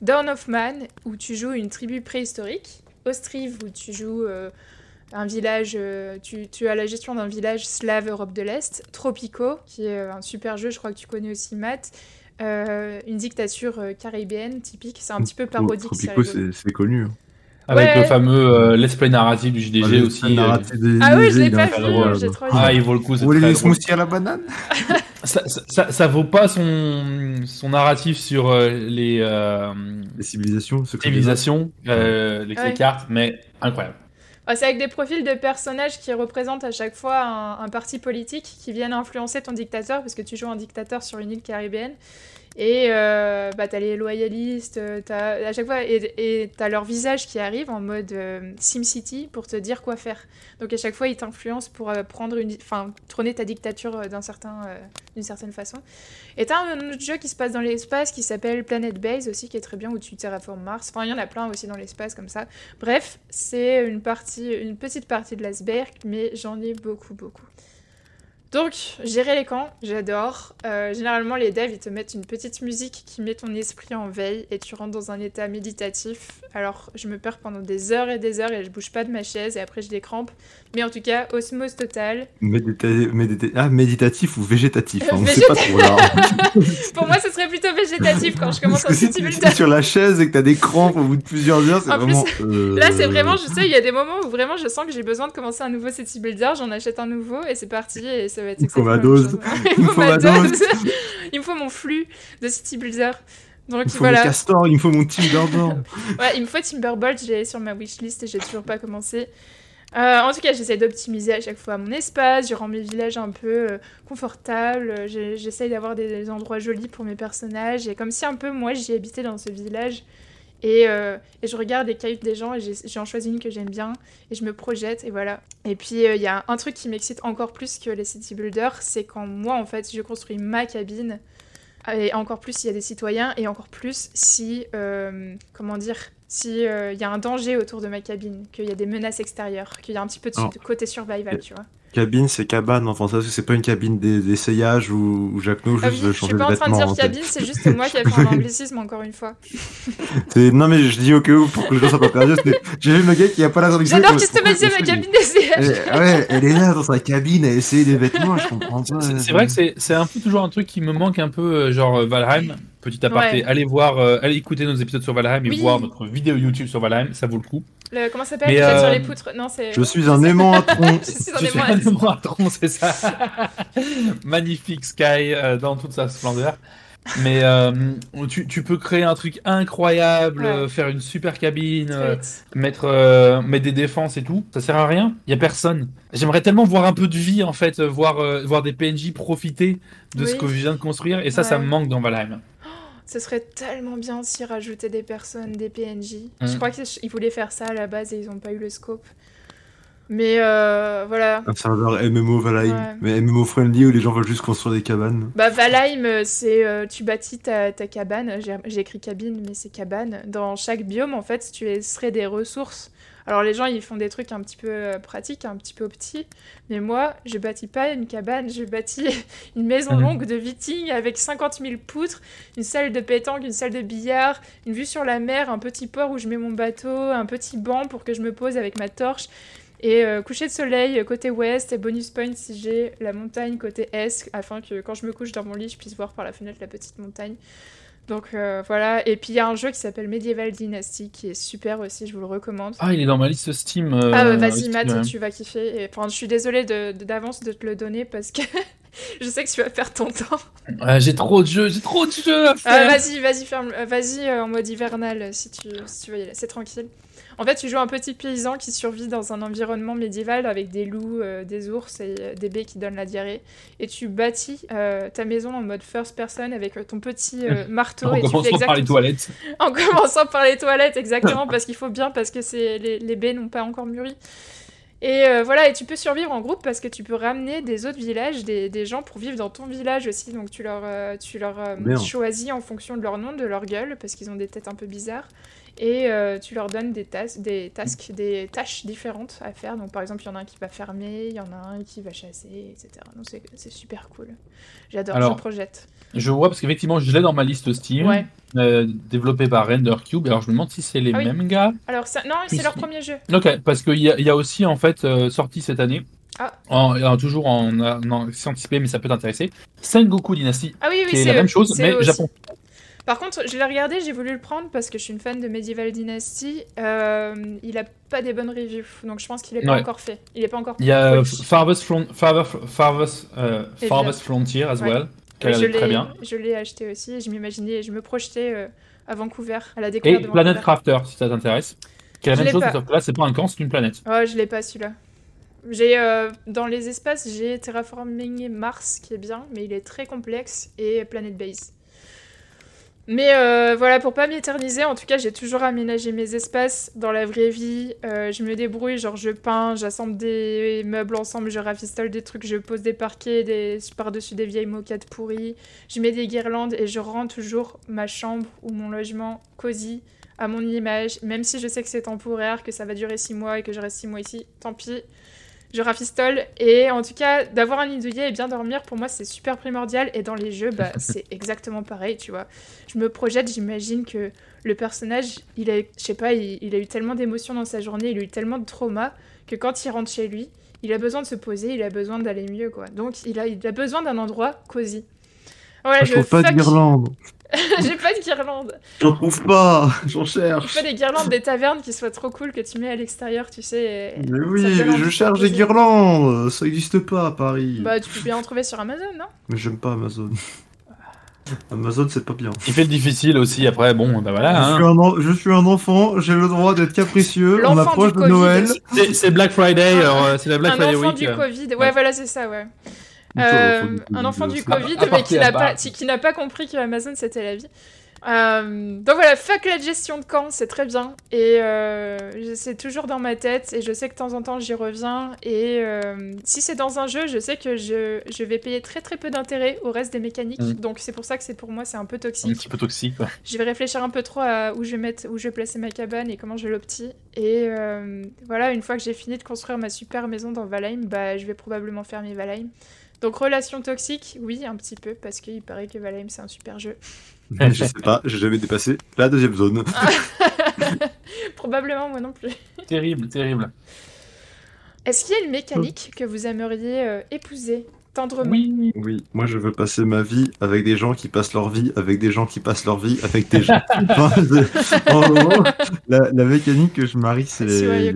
Dawn of Man, où tu joues une tribu préhistorique. Ostrive, où tu joues un village, euh, tu, tu as la gestion d'un village slave Europe de l'Est. Tropico, qui est euh, un super jeu, je crois que tu connais aussi Matt. Euh, une dictature caribéenne typique, c'est un petit peu parodique. c'est Tropico, c'est connu. hein. Avec Ouais. le fameux euh, let's play narratif du JDG Ah, aussi. euh, des- Ah oui, je l'ai pas vu, j'ai trop Ah, il vaut le coup. c'est Vous voulez drôle. smoothies à la banane Ça, ça, ça, ça vaut pas son, son narratif sur les euh, Les civilisations, civilisations, euh, les, les Ouais. cartes, mais incroyable. Ah, c'est avec des profils de personnages qui représentent à chaque fois un, un parti politique qui viennent influencer ton dictateur, parce que tu joues un dictateur sur une île caribéenne. Et euh, bah, t'as les loyalistes, euh, à chaque fois, et, t'as leur visage qui arrive en mode euh, SimCity pour te dire quoi faire. Donc à chaque fois, ils t'influencent pour prendre une, enfin, trôner ta dictature d'un certain, d'une certaine façon. Et t'as un autre jeu qui se passe dans l'espace qui s'appelle Planet Base aussi, qui est très bien, où tu terraformes Mars. Enfin, il y en a plein aussi dans l'espace comme ça. Bref, c'est une partie, une petite partie de l'iceberg, mais j'en ai beaucoup, beaucoup. Donc, gérer les camps, j'adore. Euh, généralement, les devs, ils te mettent une petite musique qui met ton esprit en veille et tu rentres dans un état méditatif. Alors, je me perds pendant des heures et des heures et je bouge pas de ma chaise et après je décrampe. Mais en tout cas, osmose totale. Médita- médita- Ah, méditatif ou végétatif hein, On Végéta- sait pas trop là. Pour moi, ce serait plutôt végétatif quand je commence Parce un que si tu es sur la chaise et que t'as des crampes au bout de plusieurs heures, c'est plus, vraiment. euh, Là, c'est vraiment, je sais, il y a des moments où vraiment je sens que j'ai besoin de commencer un nouveau city builder, j'en achète un nouveau et c'est parti et ça va être Il faut exactement ma dose. Il me faut ma dose. il me faut mon flux de city builder. Donc Il faut voilà. mon castor, il me faut mon Timber d'or. Ouais, il me faut Timberbolt, j'ai sur ma wishlist et j'ai toujours pas commencé. Euh, en tout cas, j'essaie d'optimiser à chaque fois mon espace, je rends mes villages un peu euh, confortables, euh, j'essaye d'avoir des, endroits jolis pour mes personnages, et comme si un peu moi j'y habitais dans ce village, et, et je regarde les cailloux des gens, et j'en choisis une que j'aime bien, et je me projette, et voilà. Et puis il y a un truc qui m'excite encore plus que les city builders, c'est quand moi en fait je construis ma cabine, et encore plus s'il y a des citoyens, et encore plus si, comment dire, si euh, il y a un danger autour de ma cabine, qu'il y a des menaces extérieures, qu'il y a un petit peu de côté survival, tu vois. Cabine, c'est cabane. Enfin, ça, c'est pas une cabine d'e- d'essayage où, où Jacques No Ah juste oui, veut je changer suis de pas en train de vêtements. dire hein, cabine, c'est juste moi qui ai fait un anglicisme encore une fois. Non, mais je dis au cas où pour que les gens soient pas perdus. c'est- J'ai vu le gars qui a pas la traduction. J'adore customiser ma cabine d'essayage. Eh, Ouais, elle est là dans sa cabine à essayer des vêtements, je comprends pas. C'est vrai que c'est c'est un peu toujours un truc qui me manque un peu, euh, genre euh, Valheim. Petit aparté, Ouais. allez voir, euh, allez écouter nos épisodes sur Valheim et Oui. voir notre vidéo YouTube sur Valheim, ça vaut le coup. Le- comment ça s'appelle? Euh, sur les poutres. Non, c'est. Je suis un aimant à tronc. Je suis un Je aimant à- un aimant à tronc, c'est ça. Magnifique Sky euh, dans toute sa splendeur. Mais euh, tu, tu peux créer un truc incroyable, Ouais. faire une super cabine, euh, mettre, euh, mettre des défenses et tout. Ça sert à rien. Il y a personne. J'aimerais tellement voir un peu de vie en fait, voir, euh, voir des PNJ profiter de ce que je viens de construire. Et ça, ça me manque dans Valheim. Ce serait tellement bien s'ils rajoutaient des personnes, des PNJ. Mm. Je crois qu'ils voulaient faire ça à la base et ils n'ont pas eu le scope. Mais euh, voilà. Un serveur MMO Valheim, Ouais. mais MMO friendly où les gens veulent juste construire des cabanes. Bah Valheim, euh, c'est euh, tu bâtis ta, ta cabane. J'ai j'ai écrit cabine, mais c'est cabane. Dans chaque biome, en fait, tu laisserais des ressources. Alors les gens, ils font des trucs un petit peu euh, pratiques, un petit peu petits. Mais moi, je bâtis pas une cabane, je bâtis une maison Mhm. longue de viking avec 50 000 poutres, une salle de pétanque, une salle de billard, une vue sur la mer, un petit port où je mets mon bateau, un petit banc pour que je me pose avec ma torche. Et euh, coucher de soleil euh, côté ouest et bonus point si j'ai la montagne côté est, afin que quand je me couche dans mon lit, je puisse voir par la fenêtre la petite montagne. Donc euh, voilà, et puis il y a un jeu qui s'appelle Medieval Dynasty qui est super aussi, je vous le recommande. Ah, il est dans ma liste Steam. euh, Ah ouais, vas-y Matt, ouais. tu vas kiffer. Et, Enfin, je suis désolée de- de- d'avance de, te le donner parce que je sais que tu vas perdre ton temps. Ah, j'ai trop de jeux, j'ai trop de jeux à Ah, faire. vas-y, vas-y, ferme, euh, vas-y euh, en mode hivernal euh, si tu, si tu veux y aller, c'est tranquille. En fait, tu joues un petit paysan qui survit dans un environnement médiéval avec des loups, euh, des ours et euh, des baies qui donnent la diarrhée. Et tu bâtis euh, ta maison en mode first person avec ton petit marteau. en et tu fais commençant par les toilettes. En commençant par les toilettes, exactement, parce qu'il faut bien, parce que c'est les, les baies n'ont pas encore mûri. Et euh, voilà, et tu peux survivre en groupe parce que tu peux ramener des autres villages, des, des gens pour vivre dans ton village aussi. Donc tu leur, euh, tu leur euh, choisis en fonction de leur nom, de leur gueule, parce qu'ils ont des têtes un peu bizarres. Et euh, tu leur donnes des, tas des tasks, des tâches différentes à faire. Donc par exemple, il y en a un qui va fermer, il y en a un qui va chasser, etc. Donc c'est super cool. J'adore, Alors, projette. Je vois parce qu'effectivement, je l'ai dans ma liste Steam, Ouais. euh, développé par Render Cube. Alors, je me demande si c'est les Ah oui. mêmes gars. Alors ça, non, c'est leur premier jeu. Ok, parce qu'il y, y a aussi en fait euh, sorti cette année, Ah. en, en- toujours en, en, anticipé, mais ça peut t'intéresser. Sengoku Dynasty, Ah oui, oui, c'est la même chose, mais. Japon. Par contre, je l'ai regardé, j'ai voulu le prendre parce que je suis une fan de Medieval Dynasty. Euh, il a pas des bonnes reviews, donc je pense qu'il est pas Ouais. encore fait. Il est pas encore. Il y a euh. Farthest, Front, euh, Et Farthest Frontier as Ouais. well, qui je très bien. je l'ai acheté aussi. et Je m'imaginais, je me projetais euh, à Vancouver, à la Et découverte de Planet. Crafter, si ça t'intéresse. Qui est la Je même chose, sauf que là, c'est pas un camp, c'est une planète. Oh, je l'ai pas celui-là. J'ai euh, dans les espaces, j'ai Terraforming Mars qui est bien, mais il est très complexe et Planet Base. Mais euh, voilà, pour pas m'éterniser, en tout cas, j'ai toujours aménagé mes espaces dans la vraie vie. Euh, je me débrouille, genre je peins, j'assemble des meubles ensemble, je rafistole des trucs, je pose des parquets des... par-dessus des vieilles moquettes pourries. Je mets des guirlandes et je rends toujours ma chambre ou mon logement cosy à mon image, même si je sais que c'est temporaire, que ça va durer six mois et que je reste six mois ici, tant pis. Je rafistole et en tout cas d'avoir un nid douillet et bien dormir pour moi c'est super primordial et dans les jeux bah, c'est exactement pareil tu vois. Je me projette, j'imagine que le personnage il a, je sais pas, il, il a eu tellement d'émotions dans sa journée, il a eu tellement de traumas que quand il rentre chez lui, il a besoin de se poser, il a besoin d'aller mieux quoi. Donc il a, il a besoin d'un endroit cosy. Voilà, Ah, je trouve pas de fuck- guirlande. J'ai pas de guirlande. J'en trouve pas. J'en cherche. faut des guirlandes des tavernes qui soient trop cool que tu mets à l'extérieur, tu sais. et- Mais oui, mais je cherche des guirlandes. Ça existe pas à Paris. Bah, tu peux bien en trouver sur Amazon, non? Mais j'aime pas Amazon. Amazon, c'est pas bien. Il fait le difficile aussi, après, bon, bah voilà. Je, suis hein. un en- je suis un enfant, j'ai le droit d'être capricieux. On L'enfant approche du de Covid. Noël. C'est Black Friday, alors, euh, c'est la Black Un Friday enfant Week. du euh. Covid. Ouais, Ouais. voilà, c'est ça, ouais. Euh, un enfant du Covid, Covid, À- à mais qui n'a pas, qui n'a pas compris que Amazon c'était la vie. Euh, donc voilà, fuck la gestion de camp, c'est très bien. Et euh, c'est toujours dans ma tête. Et je sais que de temps en temps, j'y reviens. Et euh, si c'est dans un jeu, je sais que je, je vais payer très très peu d'intérêt au reste des mécaniques. Mm. Donc c'est pour ça que c'est pour moi, c'est un peu Un toxique. petit peu toxique. ouais. Je vais réfléchir un peu trop à où je vais mettre, où je vais placer ma cabane et comment je l'opti. Et voilà, une fois que j'ai fini de construire ma super maison dans Valheim, bah, je vais probablement fermer Valheim. Donc relation toxique, oui, un petit peu, parce qu'il paraît que Valheim c'est un super jeu. Je sais pas, j'ai jamais dépassé la deuxième zone. Probablement moi non plus. Terrible, terrible. Est-ce qu'il y a une mécanique que vous aimeriez euh, épouser tendrement? Oui. Oui, moi je veux passer ma vie avec des gens qui passent leur vie, avec des gens qui passent leur vie, avec des gens. En gros, la, la mécanique que je marie, c'est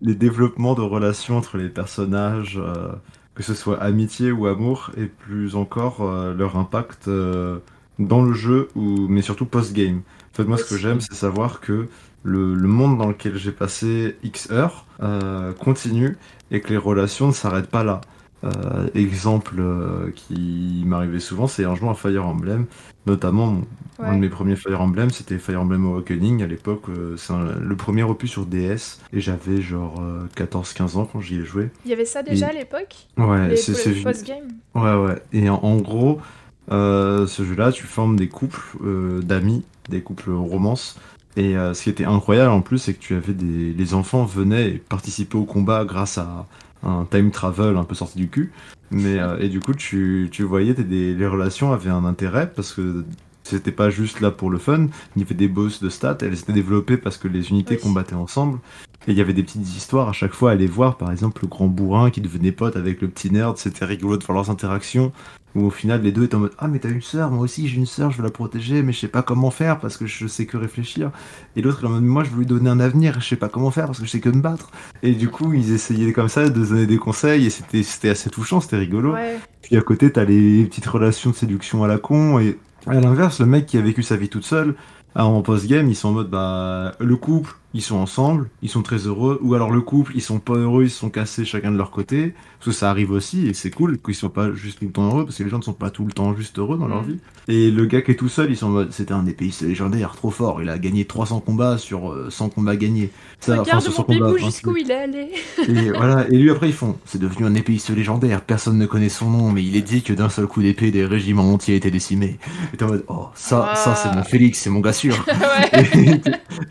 les développements de relations entre les personnages, euh, que ce soit amitié ou amour, et plus encore euh, leur impact euh, dans le jeu, ou, mais surtout post-game. En fait, moi, ce que j'aime, c'est savoir que le, le monde dans lequel j'ai passé X heures euh, continue et que les relations ne s'arrêtent pas là. Euh, exemple euh, qui m'arrivait souvent, c'est en jouant à Fire Emblem, notamment un de mes premiers Fire Emblem, c'était Fire Emblem Awakening à l'époque, euh, c'est un- le premier opus sur DS, et j'avais genre 14-15 ans quand j'y ai joué. Il y avait ça déjà Et- à l'époque? Ouais, c'est post-game? Ouais, ouais. Et en, en gros, ce jeu-là, tu formes des couples d'amis, des couples romances. Et ce qui était incroyable en plus, c'est que tu avais des. Les enfants venaient et participaient au combat grâce à un time travel un peu sorti du cul. Mais, euh, et du coup, tu, tu voyais des, les relations avaient un intérêt parce que c'était pas juste là pour le fun. Il y avait des boss de stats, elles étaient développées parce que les unités Oui. combattaient ensemble. Et il y avait des petites histoires à chaque fois à aller voir, par exemple le grand bourrin qui devenait pote avec le petit nerd, c'était rigolo de voir leurs interactions. Où au final les deux étaient en mode Ah mais t'as une sœur, moi aussi j'ai une sœur, je veux la protéger, mais je sais pas comment faire parce que je sais que réfléchir. Et l'autre est en mode Moi je veux lui donner un avenir, je sais pas comment faire parce que je sais que me battre. Et du coup ils essayaient comme ça de donner des conseils et c'était c'était assez touchant, c'était rigolo. Ouais. Puis à côté, t'as les petites relations de séduction à la con. Et à l'inverse, le mec qui a vécu sa vie toute seule, en post-game, ils sont en mode, bah, le couple, ils sont ensemble, ils sont très heureux. Ou alors le couple, ils sont pas heureux, ils se sont cassés chacun de leur côté. Parce que ça arrive aussi, et c'est cool qu'ils soient pas juste tout le temps heureux, parce que les gens ne sont pas tout le temps juste heureux dans leur Mm. vie. Et le gars qui est tout seul, ils sont en mode, c'était un épéiste légendaire, trop fort. Il a gagné 300 combats sur euh, 100 combats gagnés. Ça, Regarde sur mon 100 combats, enfin, jusqu'où il est allé. et voilà, et lui après ils font, c'est devenu un épéiste légendaire, personne ne connaît son nom, mais il est dit que d'un seul coup d'épée des régiments entiers étaient décimés. Et t'es en mode, oh, ça, ça c'est Ah. mon Félix, c'est mon gars sûr. ouais. et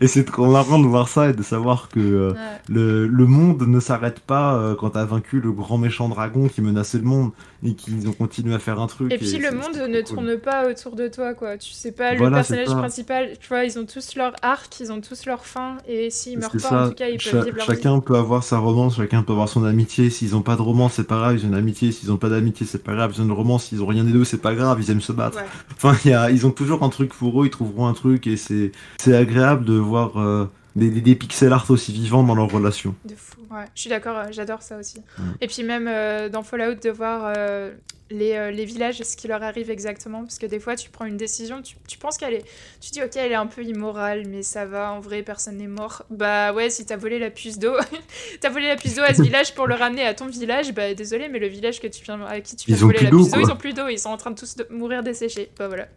et c'est trop marrant de voir ça et de savoir que euh, Ouais. le, le monde ne s'arrête pas euh, quand t'as vaincu le grand méchant dragon qui menaçait le monde et qu'ils ont continué à faire un truc. Et puis le monde ne cool. tourne pas autour de toi, quoi. Tu sais pas, Voilà, le personnage principal, tu vois, ils ont tous leur arc, ils ont tous leur fin, et s'ils meurent pas, ça, en tout cas, ils cha- peuvent vivre leur vie. chacun peut avoir sa romance, chacun peut avoir son amitié. S'ils ont pas de romance, c'est pas grave, ils ont une amitié. S'ils ont pas d'amitié, c'est pas grave, ils ont une romance. S'ils ont rien des deux, c'est pas grave, ils aiment se battre. Ouais. Enfin, il y a, ils ont toujours un truc pour eux, ils trouveront un truc et c'est, c'est agréable de voir euh, des, des, pixel art aussi vivants dans. De fou, ouais. Je suis d'accord, euh, j'adore ça aussi. Mm. Et puis même euh, dans Fallout, de voir euh, les, euh, les villages, ce qui leur arrive exactement. Parce que des fois, tu prends une décision, tu, tu penses qu'elle est... Tu dis, ok, elle est un peu immorale, mais ça va, en vrai, personne n'est mort. Bah ouais, si t'as volé la puce d'eau, t'as volé la puce d'eau à ce village pour le ramener à ton village, bah désolé, mais le village que tu viens, à qui tu viens Ils de ont voler plus la d'eau, puce d'eau, ils ont plus d'eau, ils sont en train de tous de mourir desséchés. Bah voilà.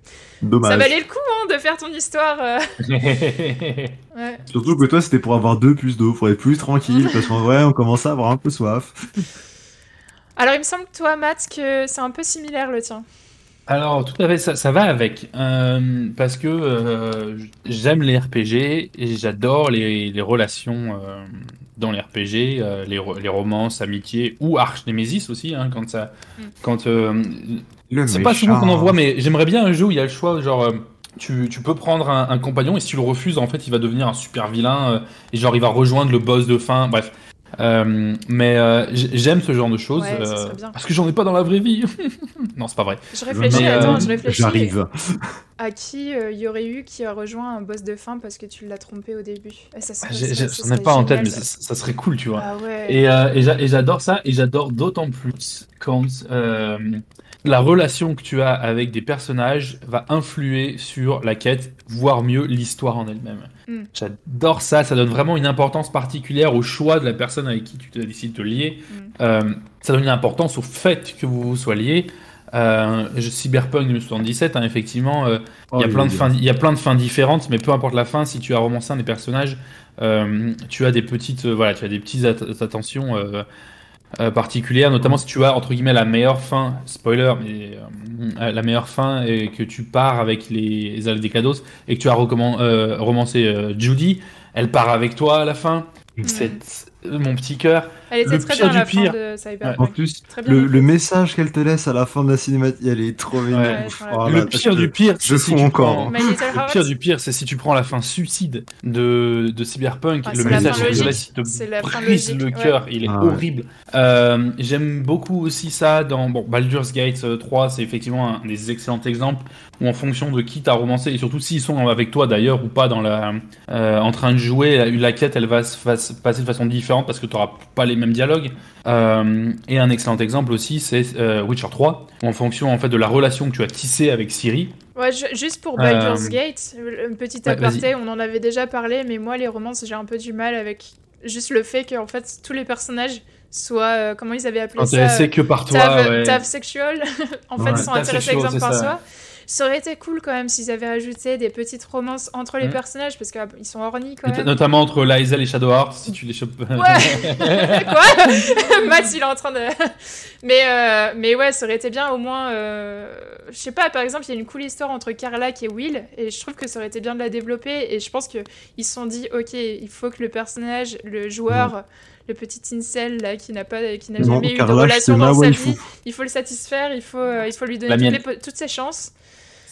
Dommage. Ça valait le coup, hein, de faire ton histoire. euh. Ouais. Surtout que toi, c'était pour avoir deux puces d'eau, pour être plus tranquille, parce qu'en vrai, on commençait à avoir un peu soif. Alors il me semble, toi, Matt, que c'est un peu similaire le tien. Alors, tout à fait, ça, ça va avec. euh, parce que euh, j'aime les RPG et j'adore les, les relations euh, dans les RPG, euh, les, ro- les romances, amitiés ou Arch Nemesis aussi, hein, quand ça. Mm. Quand, euh, c'est pas souvent qu'on en voit, mais j'aimerais bien un jeu où il y a le choix, genre. euh, tu, tu peux prendre un, un compagnon et si tu le refuses, en fait, il va devenir un super vilain euh, et genre il va rejoindre le boss de fin. Bref, Euh, mais euh, j'aime ce genre de choses Ouais, euh, parce que j'en ai pas dans la vraie vie. non, c'est pas vrai. Je réfléchis, Mais, attends, je réfléchis. J'arrive. À qui euh, il y aurait eu qui a rejoint un boss de fin parce que tu l'as trompé au début? Et ça serait- J'ai- ça- j'ai- ça J'en ai serait pas en tête, mais ça. serait cool, tu vois. Ah ouais. Et, euh, et j'a- et j'adore ça, et j'adore d'autant plus quand euh, la relation que tu as avec des personnages va influer sur la quête, voire mieux l'histoire en elle-même. Mm. J'adore ça, ça donne vraiment une importance particulière au choix de la personne avec qui tu décides de te lier. Mm. Euh, ça donne une importance au fait que vous vous soyez liés. Euh, je- Cyberpunk 2077, hein, effectivement, euh, Oh, il y a plein de fins, il y a plein de fins différentes, mais peu importe la fin, si tu as romancé un des personnages, euh, tu as des petites, euh, voilà, tu as des petites at- attentions euh, euh, particulières, notamment si tu as entre guillemets la meilleure fin, spoiler, mais euh, la meilleure fin et que tu pars avec les, les ailes des Cados et que tu as euh, romancé euh, Judy, elle part avec toi à la fin. C'est mon petit cœur. Elle était Le très pire bien du la fin pire. de En Cyberpunk. plus, Très bien le, message qu'elle te laisse à la fin de la cinématique, elle est trop. Ouais, Oh là, le pire du pire, je c'est si fonds tu encore. prends- Le pire du pire, c'est si tu prends la fin suicide de, de Cyberpunk, Ah, le message fin qu'il te laisse, il te fin brise le ouais. cœur, il est Ah ouais. horrible. Euh, J'aime beaucoup aussi ça dans bon, Baldur's Gate euh, 3, c'est effectivement un des excellents exemples où en fonction de qui t'as romancé, et surtout s'ils sont avec toi d'ailleurs ou pas dans la, euh, en train de jouer, la, la quête elle va se passer de façon différente parce que t'auras pas les mêmes dialogues. Euh, et un excellent exemple aussi, c'est euh, Witcher 3, où en fonction en fait de la relation que tu as tissée avec Siri, Ouais, ju- juste pour Baldur's Euh, Gate, un petit ouais, aparté, on en avait déjà parlé, mais moi, les romances, j'ai un peu du mal avec juste le fait qu'en fait, tous les personnages soient, euh, comment ils avaient appelé ça intéressé euh, que par toi. Tave, ouais. sexual. en fait, sont intéressés sexual, exemple par ça. soi. Ça aurait été cool quand même s'ils avaient ajouté des petites romances entre les Mhm. personnages parce qu'ils sont horny quand même. Notamment entre Liza et Shadowheart, si tu les chopes. Ouais. Quoi? Max, il est en train de. Mais, euh, mais ouais, ça aurait été bien au moins. euh, Je sais pas, par exemple, il y a une cool histoire entre Carlac et Will, et je trouve que ça aurait été bien de la développer. Et je pense qu'ils se sont dit, ok, il faut que le personnage, le joueur, le petit incel là, qui n'a pas, qui n'a jamais eu de relation dans sa vie, il faut le satisfaire, il faut, euh, il faut lui donner toutes, les ses chances.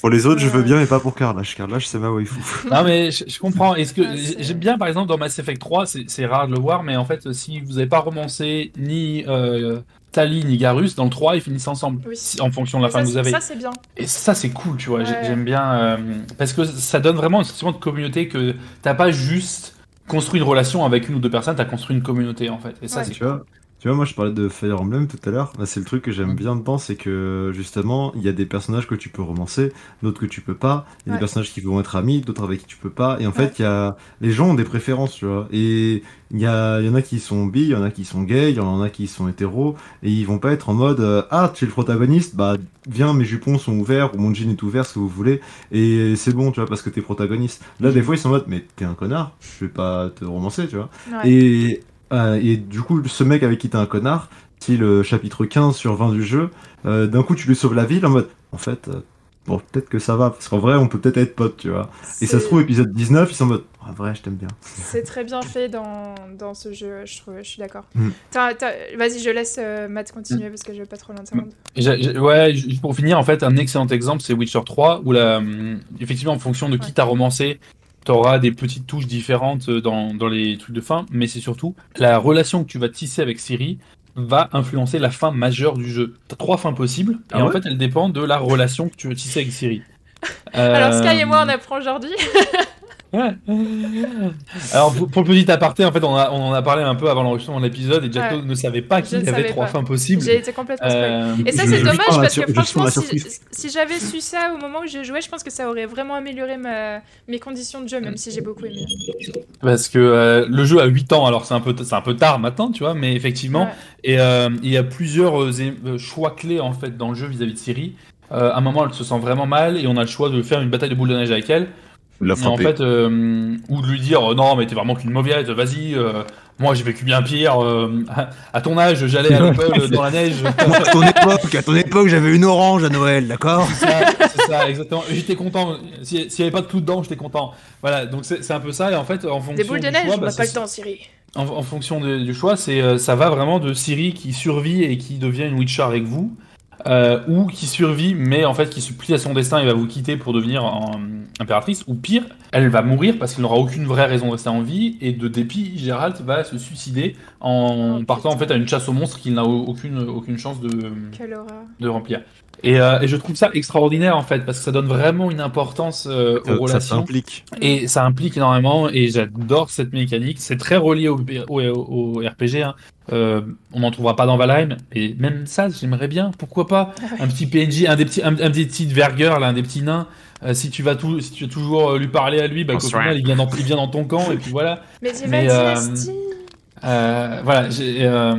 Pour les autres, je veux Euh. bien, mais pas pour Carlash. Carlash, c'est ma waifu. non mais je, je comprends. Est-ce que Ah, j'aime bien par exemple dans Mass Effect 3, c'est rare de le voir, mais en fait si vous n'avez pas romancé ni euh, Tali ni Garus dans le 3, ils finissent ensemble Oui. en fonction de la fin ça, que vous avez. ça, c'est bien. Et ça c'est cool, tu vois. Ouais. J'aime bien euh, parce que ça donne vraiment un sentiment de communauté que t'as pas juste construit une relation avec une ou deux personnes, t'as construit une communauté en fait. Et ça Ouais. c'est Tu vois, tu vois, moi je parlais de Fire Emblem tout à l'heure. Bah, c'est le truc que j'aime Mm. bien dedans, c'est que justement, il y a des personnages que tu peux romancer, d'autres que tu peux pas. Il y a Ouais. des personnages qui vont être amis, d'autres avec qui tu peux pas. Et en fait, il y a les gens ont des préférences, tu vois. Et il y, a... y en a qui sont bi, il y en a qui sont gays, il y en a qui sont hétéros. Et ils vont pas être en mode euh, Ah, tu es le protagoniste, bah viens, mes jupons sont ouverts ou mon jean est ouvert, ce que vous voulez. Et c'est bon, tu vois, parce que t'es protagoniste. Là, des fois, ils sont en mode Mais t'es un connard, je vais pas te romancer, tu vois. Ouais. Et, euh, et du coup, ce mec avec qui t'es un connard, si le chapitre 15 sur 20 du jeu, euh, d'un coup tu lui sauves la ville en mode, en fait, euh, bon, peut-être que ça va, parce qu'en vrai, on peut peut-être être potes, tu vois. Et ça se trouve, épisode 19, ils sont en mode, en vrai, je t'aime bien. C'est très bien fait dans, dans ce jeu, je trouve, je suis d'accord. Mm. Vas-y, je laisse euh, Matt continuer parce que je vais pas trop l'interrompre. Ouais, juste pour finir, en fait, un excellent exemple, c'est Witcher 3, où la, hum, effectivement, en fonction de qui Ouais. t'as romancé, t'auras des petites touches différentes euh, dans, dans les trucs de fin, mais c'est surtout la relation que tu vas tisser avec Siri va influencer la fin majeure du jeu. T'as trois fins possibles, et Ah en fait, elle dépend de la relation que tu veux tisser avec Siri. Alors, Sky et moi, on Euh, apprend aujourd'hui. Alors pour, pour le petit aparté, en fait, on, a- on en a parlé un peu avant l'enregistrement de l'épisode et Jato Ouais. ne savait pas qu'il y avait trois pas. fins possibles. J'ai été complètement. Euh, Et ça, c'est dommage parce que franchement, si, j'avais su ça au moment où j'ai joué, je pense que ça aurait vraiment amélioré ma... mes conditions de jeu, même si j'ai beaucoup aimé. Parce que euh, le jeu a 8 ans, alors c'est un peu c'est un peu tard maintenant, tu vois, mais effectivement, Ouais. et euh, il y a plusieurs euh, choix clés en fait dans le jeu vis-à-vis de Siri. Euh, à un moment, elle se sent vraiment mal et on a le choix de faire une bataille de boule de neige avec elle. La en fait, euh, ou de lui dire euh, non, mais t'es vraiment qu'une mauviette, vas-y. euh, moi, j'ai vécu bien pire. euh, à, à ton âge, j'allais à l'école dans la neige. Moi, à ton époque, à ton époque, j'avais une orange à Noël, d'accord C'est ça, ça, exactement. J'étais content. Si- S'il n'y avait pas de clou dedans, j'étais content. Voilà, donc c'est un peu ça. Et en fait, en fonction Des boules de du neige, choix, on bah, n'a pas le temps, Siri. en, en fonction de- du choix, c'est ça va vraiment de Siri qui survit et qui devient une Witcher avec vous, euh, ou qui survit mais en fait qui se plie à son destin et va vous quitter pour devenir en- impératrice, ou pire, elle va mourir parce qu'il n'aura aucune vraie raison de rester en vie et de dépit, Gérald va se suicider en Oh, partant en fait à une chasse aux monstres qu'il n'a au- aucune aucune chance de remplir. Et, euh, et je trouve ça extraordinaire en fait parce que ça donne vraiment une importance euh, aux ça relations. s'implique. Et ça implique énormément, et j'adore cette mécanique. C'est très relié au, au, au RPG. Hein. Euh, on n'en trouvera pas dans Valheim, et même ça, j'aimerais bien. Pourquoi pas un petit PNJ, un des petits, un, un des petits vergueurs, là, un des petits nains. Euh, si tu vas tout, si tu veux toujours euh, lui parler à lui, bah, qu'au final, il vient, dans, il vient dans ton camp, et puis voilà. Mais Mais, ma euh. Euh, voilà, j'ai, euh,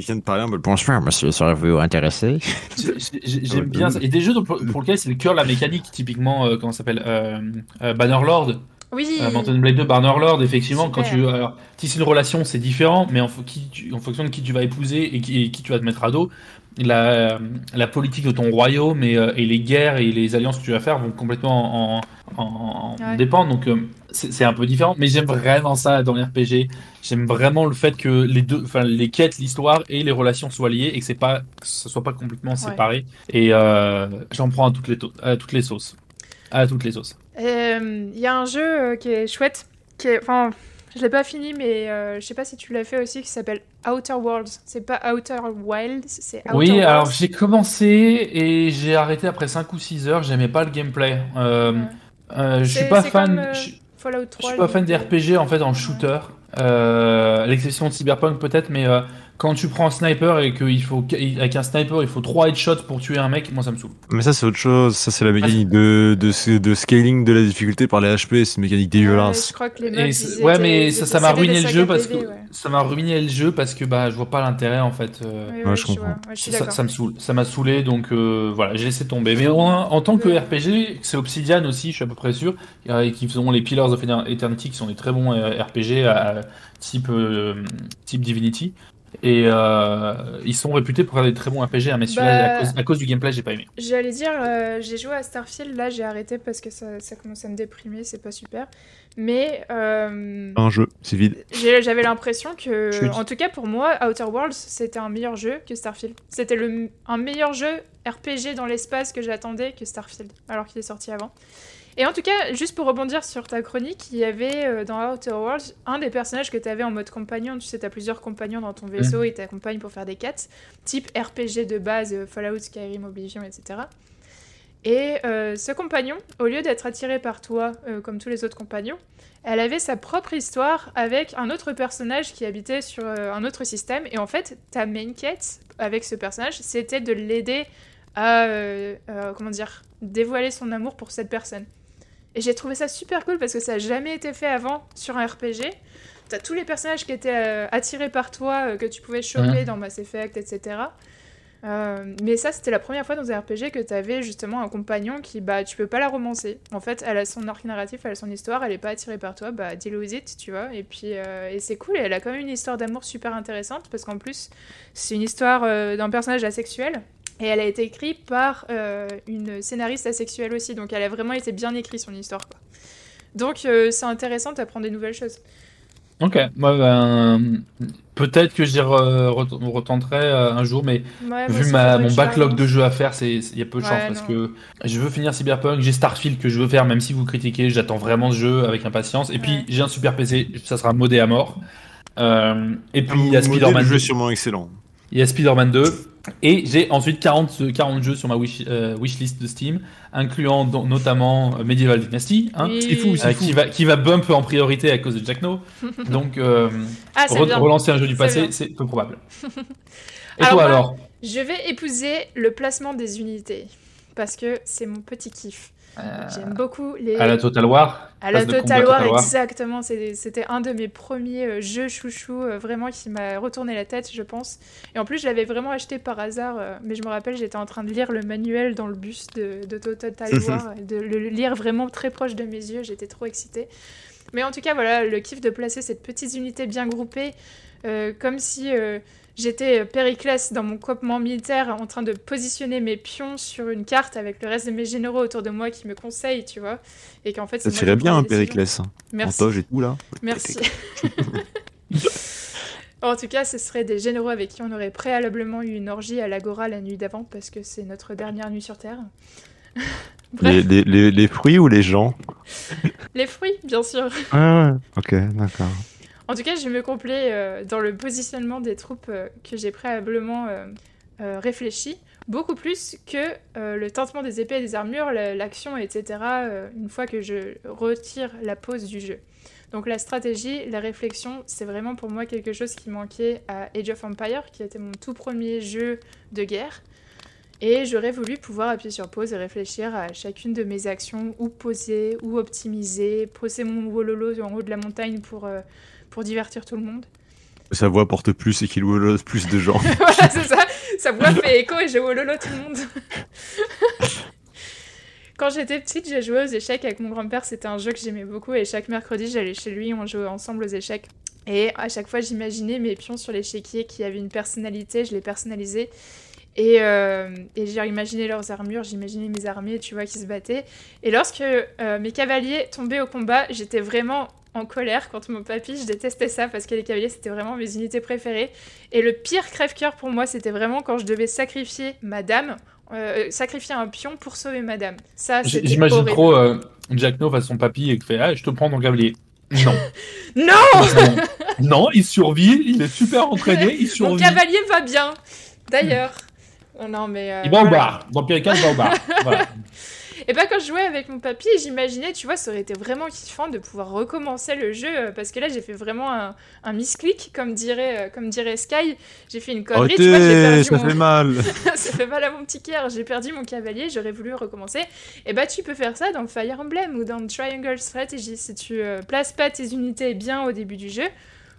qui vient de parler en mode bonsoir, monsieur, serez-vous intéressé J'ai- j'ai- J'aime bien ça. Et des jeux pour, pour lesquels c'est le cœur de la mécanique, typiquement, euh, comment ça s'appelle euh, euh, Bannerlord. Oui. Euh, Mountain Blade 2, Bannerlord, effectivement, Super. quand tu. Alors, si c'est une relation, c'est différent, mais en, fo- qui tu- en fonction de qui tu vas épouser et qui, et qui tu vas te mettre à dos, la, la politique de ton royaume et, euh, et les guerres et les alliances que tu vas faire vont complètement en, en, en Ouais. dépendre. Donc, euh, c'est un peu différent, mais j'aime vraiment ça dans les RPG. J'aime vraiment le fait que les deux, enfin, les quêtes, l'histoire et les relations soient liées et que c'est pas, que ce soit pas complètement séparé. Et euh, j'en prends à toutes les, à toutes les sauces. À toutes les sauces. Euh, Il y a un jeu euh, qui est chouette, qui est, enfin, je l'ai pas fini, mais euh, je sais pas si tu l'as fait aussi, qui s'appelle Outer Worlds. C'est pas Outer Wilds, c'est Outer Oui, Worlds. alors j'ai commencé et j'ai arrêté après 5 ou 6 heures, j'aimais pas le gameplay. Euh, Ouais. euh, je suis pas fan, je, Fallout je 3. suis pas fan des RPG en fait en shooter. À l'exception de Cyberpunk peut-être, mais euh, quand tu prends un sniper et qu'il faut avec un sniper il faut 3 headshots pour tuer un mec, moi ça me saoule. Mais ça, c'est autre chose. Ça, c'est la mécanique de, de, de scaling de la difficulté par les HP. C'est une mécanique ouais, dégueulasse. je crois que les Et mobs, c'est- ils ouais, étaient- mais ils ça, m'a ruiné le jeu parce que ouais. ça m'a ruiné le jeu parce que bah je vois pas l'intérêt en fait. euh, Ouais, Ouais, ouais, je je comprends. vois. Ouais, je suis Ça, ça me saoule, ça m'a saoulé, donc euh, voilà, j'ai laissé tomber. Mais en, en tant que Ouais. RPG, c'est Obsidian aussi, je suis à peu près sûr, euh, et qui font les Pillars of Eternity, qui sont des très bons euh, RPG à, à type, euh, type Divinity. Et euh, ils sont réputés pour faire des très bons RPG, hein, mais celui-là, Bah- à, cause, à cause du gameplay, j'ai pas aimé. J'allais dire, euh, j'ai joué à Starfield, là j'ai arrêté parce que ça, ça commence à me déprimer, c'est pas super. Mais euh, Un jeu, c'est vide. j'avais l'impression que, Chut. en tout cas pour moi, Outer Worlds c'était un meilleur jeu que Starfield. C'était le- un meilleur jeu RPG dans l'espace que j'attendais que Starfield, alors qu'il est sorti avant. Et en tout cas, juste pour rebondir sur ta chronique, il y avait euh, dans Outer Worlds un des personnages que tu avais en mode compagnon. Tu sais, tu as plusieurs compagnons dans ton vaisseau et t'accompagnes pour faire des quêtes, type RPG de base, euh, Fallout, Skyrim, Oblivion, etc. Et euh, ce compagnon, au lieu d'être attiré par toi comme tous les autres compagnons, elle avait sa propre histoire avec un autre personnage qui habitait sur un autre système. Et en fait, ta main quête avec ce personnage, c'était de l'aider à, comment dire, dévoiler son amour pour cette personne. Et j'ai trouvé ça super cool parce que ça n'a jamais été fait avant sur un RPG. T'as tous les personnages qui étaient euh, attirés par toi, euh, que tu pouvais choper dans Mass Effect, etc. Euh, mais ça, c'était la première fois dans un RPG que tu avais justement un compagnon qui, bah, tu peux pas la romancer. En fait, elle a son arc narratif, elle a son histoire, elle est pas attirée par toi, bah, deal with it, tu vois. Et puis, et c'est cool, et elle a quand même une histoire d'amour super intéressante parce qu'en plus, c'est une histoire d'un personnage asexuel. Et elle a été écrite par euh, une scénariste asexuelle aussi, donc elle a vraiment été bien écrite son histoire. Quoi. Donc euh, c'est intéressant d'apprendre des nouvelles choses. Ok, moi, ben, peut-être que j'y re- re- retenterai euh, un jour, mais Ouais, vu ma, mon backlog de jeux à faire, c'est il y a peu de Ouais, chance parce que je veux finir Cyberpunk, j'ai Starfield que je veux faire, même si vous critiquez, j'attends vraiment ce jeu avec impatience. Et puis j'ai un super PC, ça sera modé à mort. Euh, et puis il y a Spider-Man Le jeu 2. est sûrement excellent. Il y a Spider-Man 2. Et j'ai ensuite 40, 40 jeux sur ma wish, euh, wishlist de Steam, incluant notamment euh, Medieval Dynasty, hein, Oui. c'est fou, C'est euh, qui, va, qui va bump en priorité à cause de Jack No. Donc, euh, Ah, re- relancer un jeu du passé, c'est peu probable. Et Alors toi moi- alors? Je vais épouser le placement des unités parce que c'est mon petit kiff. J'aime beaucoup les. Euh, À la Total War À la Total War, Total War. exactement. C'était un de mes premiers euh, jeux chouchou, euh, vraiment qui m'a retourné la tête, je pense. Et en plus, je l'avais vraiment acheté par hasard, euh, mais je me rappelle, j'étais en train de lire le manuel dans le bus de, de Total War, et de le lire vraiment très proche de mes yeux, j'étais trop excitée. Mais en tout cas, voilà, le kiff de placer cette petite unité bien groupée, euh, comme si euh, j'étais Périclès dans mon campement militaire en train de positionner mes pions sur une carte avec le reste de mes généraux autour de moi qui me conseillent, tu vois. Et qu'en fait, Ça tirait bien, décisions. Périclès. En Merci. toge et tout, là? Merci. en tout cas, ce seraient des généraux avec qui on aurait préalablement eu une orgie à l'Agora la nuit d'avant parce que c'est notre dernière nuit sur Terre. Bref, Les, les, les, les fruits ou les gens? Les fruits, bien sûr. Ah ouais, ok, d'accord. En tout cas, je me complais euh, dans le positionnement des troupes euh, que j'ai préalablement euh, réfléchi, beaucoup plus que le tintement des épées et des armures, la- l'action, etc., une fois que je retire la pause du jeu. Donc la stratégie, la réflexion, c'est vraiment pour moi quelque chose qui manquait à Age of Empire, qui était mon tout premier jeu de guerre. Et j'aurais voulu pouvoir appuyer sur pause et réfléchir à chacune de mes actions, ou poser, ou optimiser, poser mon wololo en haut de la montagne pour, pour divertir tout le monde. Sa voix porte plus et qu'il wololote plus de gens. voilà, c'est ça. Sa voix fait écho et je wololo tout le monde. Quand j'étais petite, j'ai joué aux échecs avec mon grand-père. C'était un jeu que j'aimais beaucoup et chaque mercredi, j'allais chez lui, on jouait ensemble aux échecs. Et à chaque fois, j'imaginais mes pions sur l'échiquier qui avaient une personnalité, je les personnalisais. Et, euh, et j'ai imaginé leurs armures, j'imaginais mes armées, tu vois, qui se battaient. Et lorsque euh, mes cavaliers tombaient au combat, j'étais vraiment en colère contre mon papy. Je détestais ça parce que les cavaliers, c'était vraiment mes unités préférées. Et le pire crève-cœur pour moi, c'était vraiment quand je devais sacrifier madame, euh, sacrifier un pion pour sauver madame. Ça, J'imagine trop euh, Jack No face son papy et qui fait Ah, je te prends ton cavalier. Non. Non non. Il survit, il est super entraîné, il Mon survit. cavalier va bien, d'ailleurs. Oh non, mais. euh, Il va au voilà. bar. Dans il va au bar. Voilà. Et bah quand je jouais avec mon papy, j'imaginais, tu vois, ça aurait été vraiment kiffant de pouvoir recommencer le jeu euh, parce que là j'ai fait vraiment un, un misclick comme dirait euh, comme dirait Sky. J'ai fait une connerie, tu vois, Arrêtez, perdu ça mon... fait mal. ça fait mal à mon petit cœur. J'ai perdu mon cavalier, j'aurais voulu recommencer. Et bah tu peux faire ça dans Fire Emblem ou dans Triangle Strategy si tu euh, places pas tes unités bien au début du jeu.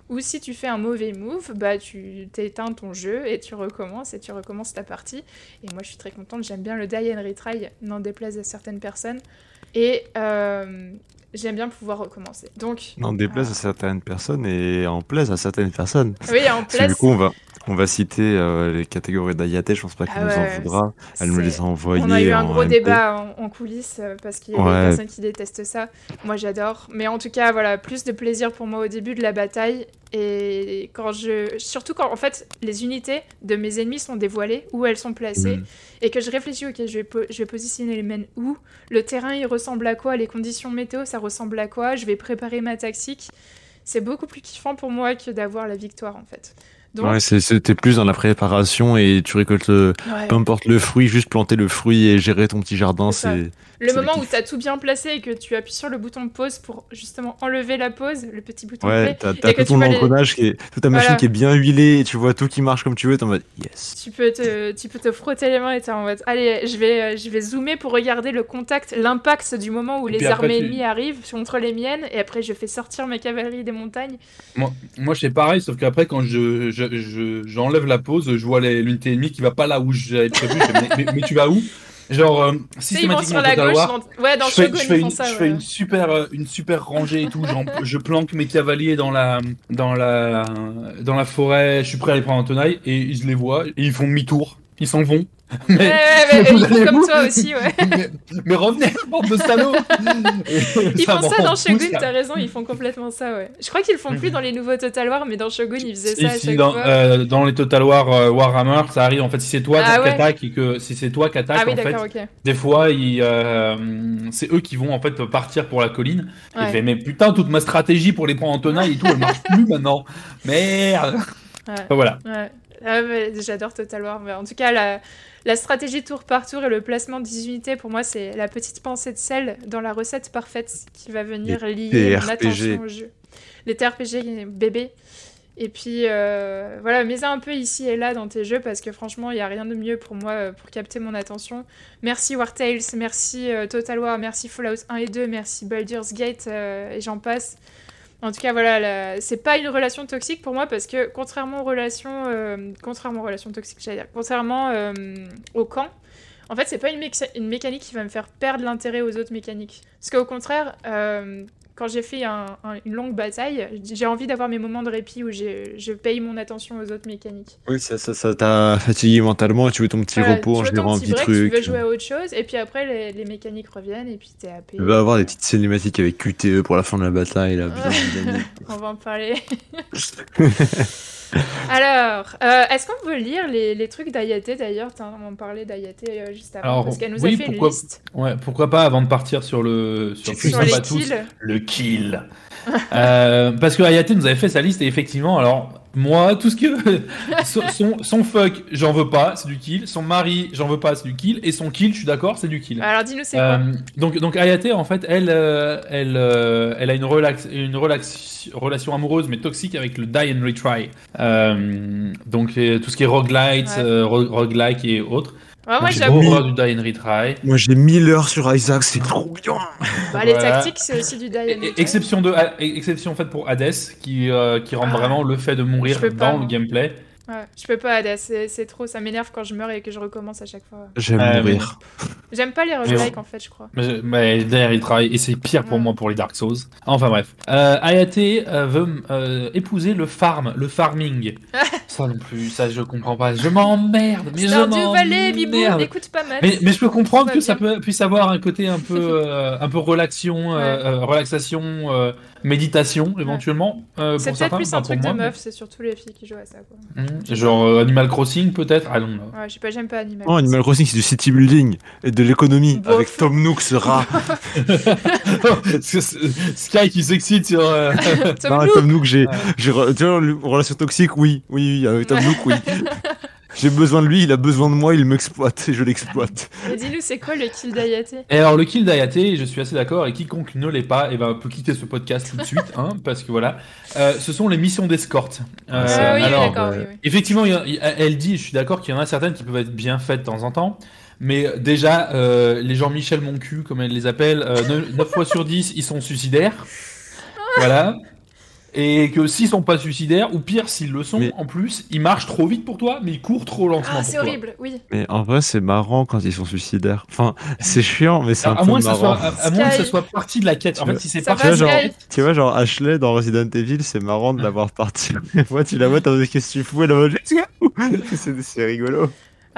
Ou si tu fais un mauvais move, bah tu t'éteins ton jeu et tu recommences et tu recommences ta partie. Et moi je suis très contente, j'aime bien le die and retry, n'en déplaise à certaines personnes. Et euh, j'aime bien pouvoir recommencer. Donc, Non, déplaise à certaines personnes et en plaise à certaines personnes. oui, en place, du coup, on va, on va citer euh, les catégories d'Ayate, je pense pas qu'elle Ah nous en voudra. Elle nous les a envoyées. On a eu un gros MP. débat en, en coulisses euh, parce qu'il y a des personnes qui détestent ça. Moi j'adore. Mais en tout cas, voilà, plus de plaisir pour moi au début de la bataille. Et quand je. Surtout quand en fait les unités de mes ennemis sont dévoilées, où elles sont placées, Mm. et que je réfléchis, ok, je vais, po- je vais positionner les mènes où, le terrain il ressemble à quoi, les conditions météo ça ressemble à quoi, je vais préparer ma tactique. C'est beaucoup plus kiffant pour moi que d'avoir la victoire en fait. Ouais, c'est- c'était plus dans la préparation et tu récoltes le, ouais. peu importe le fruit, juste planter le fruit et gérer ton petit jardin, c'est. Le C'est le moment où kiff. tu as tout bien placé et que tu appuies sur le bouton pause pour justement enlever la pause, le petit bouton Ouais, play, t'as t'as tout ton les- engrenage qui est, toute ta machine Voilà. qui est bien huilée et tu vois tout qui marche comme tu veux, t'es en mode yes. tu peux te, tu peux te frotter les mains et t'es en mode allez, je vais, euh, je vais zoomer pour regarder le contact, l'impact du moment où Et les après, armées tu- ennemies arrivent contre les miennes et après je fais sortir mes cavaleries des montagnes. Moi, moi c'est pareil, sauf qu'après, quand je, je, je- j'enlève la pause, je vois les- l'unité ennemie qui va pas là où j'avais prévu. Je fais, mais, mais- mais tu vas où? Genre, euh, ils vont systématiquement, sur la Total gauche, War, dans... ouais, dans je fais, Shogun je fais ils une, font ça. je ouais. fais une super, euh, une super rangée et tout. je planque mes cavaliers dans la, dans la, dans la forêt. Je suis prêt à les prendre en tenaille et je les vois et ils font demi-tour. Ils s'en vont. Mais, Ouais, ouais, ils font allez comme toi aussi, ouais. mais, mais revenez, bande de salauds Ils font ça dans Shogun, t'as raison, ils font complètement ça, ouais. Je crois qu'ils le font plus dans les nouveaux Total War, mais dans Shogun, ils faisaient ça à Ici, chaque dans, fois. euh, dans les Total War euh, Warhammer, ça arrive en fait si c'est toi Ah qui attaque et que si c'est toi qui attaque ah oui, en fait, d'accord, ok. des fois euh, c'est eux qui vont en fait partir pour la colline. Et Ouais. je fais mais putain toute ma stratégie pour les prendre en tenaille et tout elle marche plus maintenant. Merde. Voilà. Ouais. Ah, mais J'adore Total War. Mais en tout cas, la, la stratégie tour par tour et le placement des unités, pour moi, c'est la petite pincée de sel dans la recette parfaite qui va venir lier mon TRPG. attention au jeu. Les TRPG bébés. Et puis, euh, voilà, mets un peu ici et là dans tes jeux parce que franchement, il n'y a rien de mieux pour moi euh, pour capter mon attention. Merci War Tales, merci euh, Total War, merci Fallout 1 et 2, merci Baldur's Gate euh, et j'en passe. En tout cas, voilà, la- c'est pas une relation toxique pour moi parce que contrairement aux relations, euh, contrairement aux relations toxiques, j'allais dire, contrairement euh, au camp, en fait, c'est pas une, méca- une mécanique qui va me faire perdre l'intérêt aux autres mécaniques. Parce qu'au contraire, euh, quand j'ai fait un- un- une longue bataille, j'ai envie d'avoir mes moments de répit où je paye mon attention aux autres mécaniques. Oui, ça ça ça t'a fatigué mentalement et tu veux ton petit Voilà, repos en générant un petit break, truc. Tu veux jouer à autre chose, et puis après, les, les mécaniques reviennent, et puis t'es happé. Tu vas avoir des petites cinématiques avec QTE pour la fin de la bataille, là, Ouais. On va en parler. Alors, euh, est-ce qu'on peut lire les, les trucs d'Ayate d'ailleurs? On parlait d'Ayate euh, juste avant, Alors, parce qu'elle nous oui, a fait pourquoi- une liste. Ouais, pourquoi pas avant de partir sur le sur, tous, le kill. Euh, parce que Ayate nous avait fait sa liste et effectivement, alors moi, tout ce que son, son, son fuck, j'en veux pas, c'est du kill. Son mari, j'en veux pas, c'est du kill. Et son kill, je suis d'accord, c'est du kill. Alors dis-nous c'est Euh, quoi donc, donc Ayate, en fait, elle, euh, elle, euh, elle a une, relax, une relax, relation amoureuse mais toxique avec le die and retry. Euh, donc euh, tout ce qui est roguelite, Ouais. euh, roguelike et autres. Ouais, moi J'ai j'avoue. horreur du die and retry. Moi j'ai 1000 heures sur Isaac, c'est trop bien. Bah, les Voilà. tactiques, c'est aussi du die and Et- retry. Exception, de, exception faite pour Hades, qui, euh, qui rend Ah. vraiment le fait de mourir pas, dans moi. le gameplay. Ouais, je peux pas, c'est c'est trop, ça m'énerve quand je meurs et que je recommence à chaque fois. J'aime Euh, mourir. J'aime pas les roguelikes en fait, je crois. Mais, mais derrière, il travaille, et c'est pire pour Ouais. moi pour les Dark Souls. Enfin bref. Euh, Ayate euh, veut euh, épouser le farm, le farming. ça non plus, ça je comprends pas. Je m'emmerde, mais je m'emmerde. écoute pas Matt. Mais, mais je peux comprendre que ça peut, puisse avoir un côté un peu, euh, un peu Ouais. euh, relaxation, euh, méditation éventuellement. euh, C'est pour peut-être certains, plus un truc moi, de mais- meuf, c'est surtout les filles qui jouent à ça quoi. Mhm. Genre euh, Animal Crossing peut-être, don't know. Ouais, je sais pas, j'aime pas Animal. Oh, Animal Crossing, c'est du city building et de l'économie avec Tom Nook, ce rat. Sky qui s'excite sur. euh, Tom Non, Nook Tom Nook, j'ai, Ouais. re- tu vois, relation toxique, oui, oui, oui, avec Tom Nook, oui. J'ai besoin de lui, il a besoin de moi, il m'exploite et je l'exploite. Mais dis-nous, c'est quoi le kill d'Ayate? Et alors le kill d'Ayate, je suis assez d'accord, et quiconque ne l'est pas, eh ben, peut quitter ce podcast tout de suite, hein, parce que voilà, Euh, ce sont les missions d'escorte. Euh, Ah oui, alors, d'accord, euh, oui, oui. effectivement, elle dit, je suis d'accord qu'il y en a certaines qui peuvent être bien faites de temps en temps, mais déjà, euh, les gens Michel Moncu, comme elle les appelle, euh, 9, fois sur 10, ils sont suicidaires. Voilà. Et que s'ils sont pas suicidaires, ou pire, s'ils le sont, Mais- en plus, ils marchent trop vite pour toi, mais ils courent trop lentement Ah, c'est toi. horrible, oui. Mais en vrai, c'est marrant quand ils sont suicidaires. Enfin, c'est chiant, mais c'est un à, peu moins marrant. soit, à, à moins que ça soit partie de la quête. En Tu fait, vois- si c'est parti Tu vois, genre, tu vois, genre Ashley dans Resident Evil, c'est marrant de l'avoir parti. Moi, tu la vois, t'as dit qu'est-ce que tu fous, elle va c'est rigolo.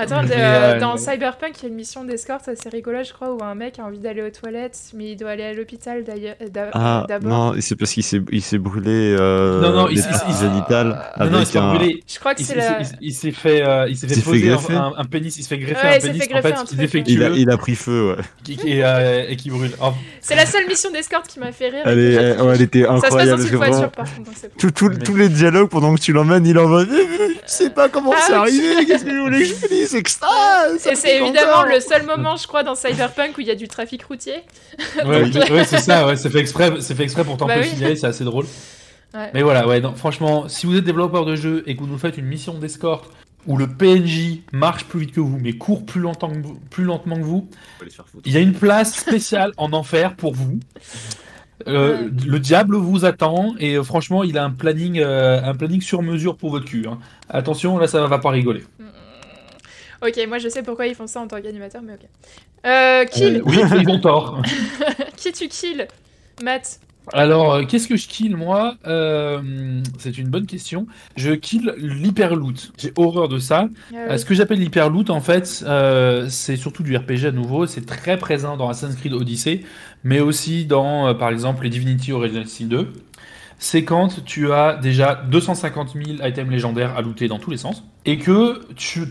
Attends, de- euh, dans mais- Cyberpunk, il y a une mission d'escorte assez rigolo, je crois, où un mec a envie d'aller aux toilettes, mais il doit aller à l'hôpital d'ailleurs- d'a- Ah, d'abord. non, c'est parce qu'il s'est, il s'est brûlé euh, Non, non, il s'est- s'est- génitales Non, non, il s'est un... brûlé. Je crois que c'est il- la. il- il s'est fait, euh, il s'est fait s'est fait poser un, greffer un- un pénis, il se fait greffer Ouais, un s'est pénis fait en truc, Il a, il a pris feu, ouais. qui, qui- et, euh, et qui brûle. Oh, C'est la seule mission d'escorte qui m'a fait rire. Elle, est, elle, ouais, elle était Ça se passe incroyable. dans une voiture, par contre, tous les dialogues pendant que tu l'emmènes, il en va. Je sais pas comment Ah, c'est arrivé, qu'est-ce que je voulais que je ça, ça Et c'est évidemment le seul moment, je crois, dans Cyberpunk où il y a du trafic routier. ouais, Donc, ouais, c'est ça, ouais, c'est fait exprès, c'est fait exprès pour t'en Bah oui. signaler, c'est assez drôle. Ouais. Mais voilà, ouais, non, franchement, si vous êtes développeur de jeu et que vous nous faites une mission d'escorte où le PNJ marche plus vite que vous mais court plus, longtemps que vous- plus lentement que vous, il y a une place spéciale en enfer pour vous. Euh, Ouais. Le diable vous attend et euh, franchement, il a un planning, euh, un planning sur mesure pour votre cul. hein. Attention, là, ça va pas rigoler. Ok, moi je sais pourquoi ils font ça en tant qu'animateur, mais ok. Euh, kill Euh, oui, ils ont tort. Qui tu kill Matt? Alors, euh, qu'est-ce que je kill moi? Euh, C'est une bonne question. Je kill l'hyper loot. J'ai horreur de ça. Ah Euh, oui. Ce que j'appelle l'hyper loot, en fait, euh, c'est surtout du RPG à nouveau. C'est très présent dans Assassin's Creed Odyssey, mais aussi dans, par exemple, les Divinity Original Sin 2. C'est quand tu as déjà 250 000 items légendaires à looter dans tous les sens, et que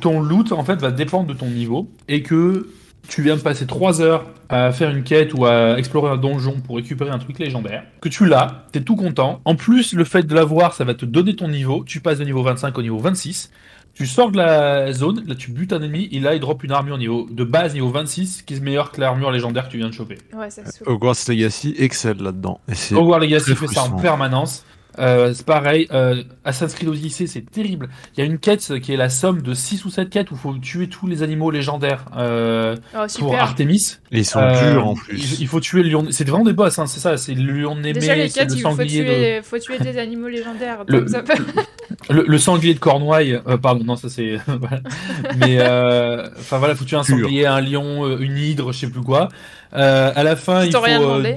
ton loot, en fait, va dépendre de ton niveau, et que tu viens de passer 3 heures à faire une quête ou à explorer un donjon pour récupérer un truc légendaire, que tu l'as, t'es tout content. En plus, le fait de l'avoir, ça va te donner ton niveau. Tu passes de niveau 25 au niveau 26. Tu sors de la zone, là tu butes un ennemi, et là il drop une armure niveau de base niveau 26 qui est meilleure que l'armure légendaire que tu viens de choper. Ouais, ça. Hogwarts Legacy excelle là-dedans. Hogwarts Legacy fait ça en permanence. Euh, c'est pareil, euh, Assassin's Creed Odyssey c'est terrible. Il y a une quête qui est la somme de 6 ou 7 quêtes où il faut tuer tous les animaux légendaires euh, Oh, pour. Artemis. Et ils sont Euh, durs en Il, plus. il faut tuer le lion. C'est vraiment des boss, hein, c'est ça. C'est le lion aimé, Déjà, les quêtes, le il faut sanglier de. tuer, faut tuer des animaux légendaires. Le- donc ça peut- Le, le sanglier de Cornouailles, euh, pardon, non, ça c'est. voilà. Mais, euh, enfin voilà, faut tuer un sanglier, un lion, euh, une hydre, je sais plus quoi. Euh, à la fin, Ils il faut, rien euh, demandé.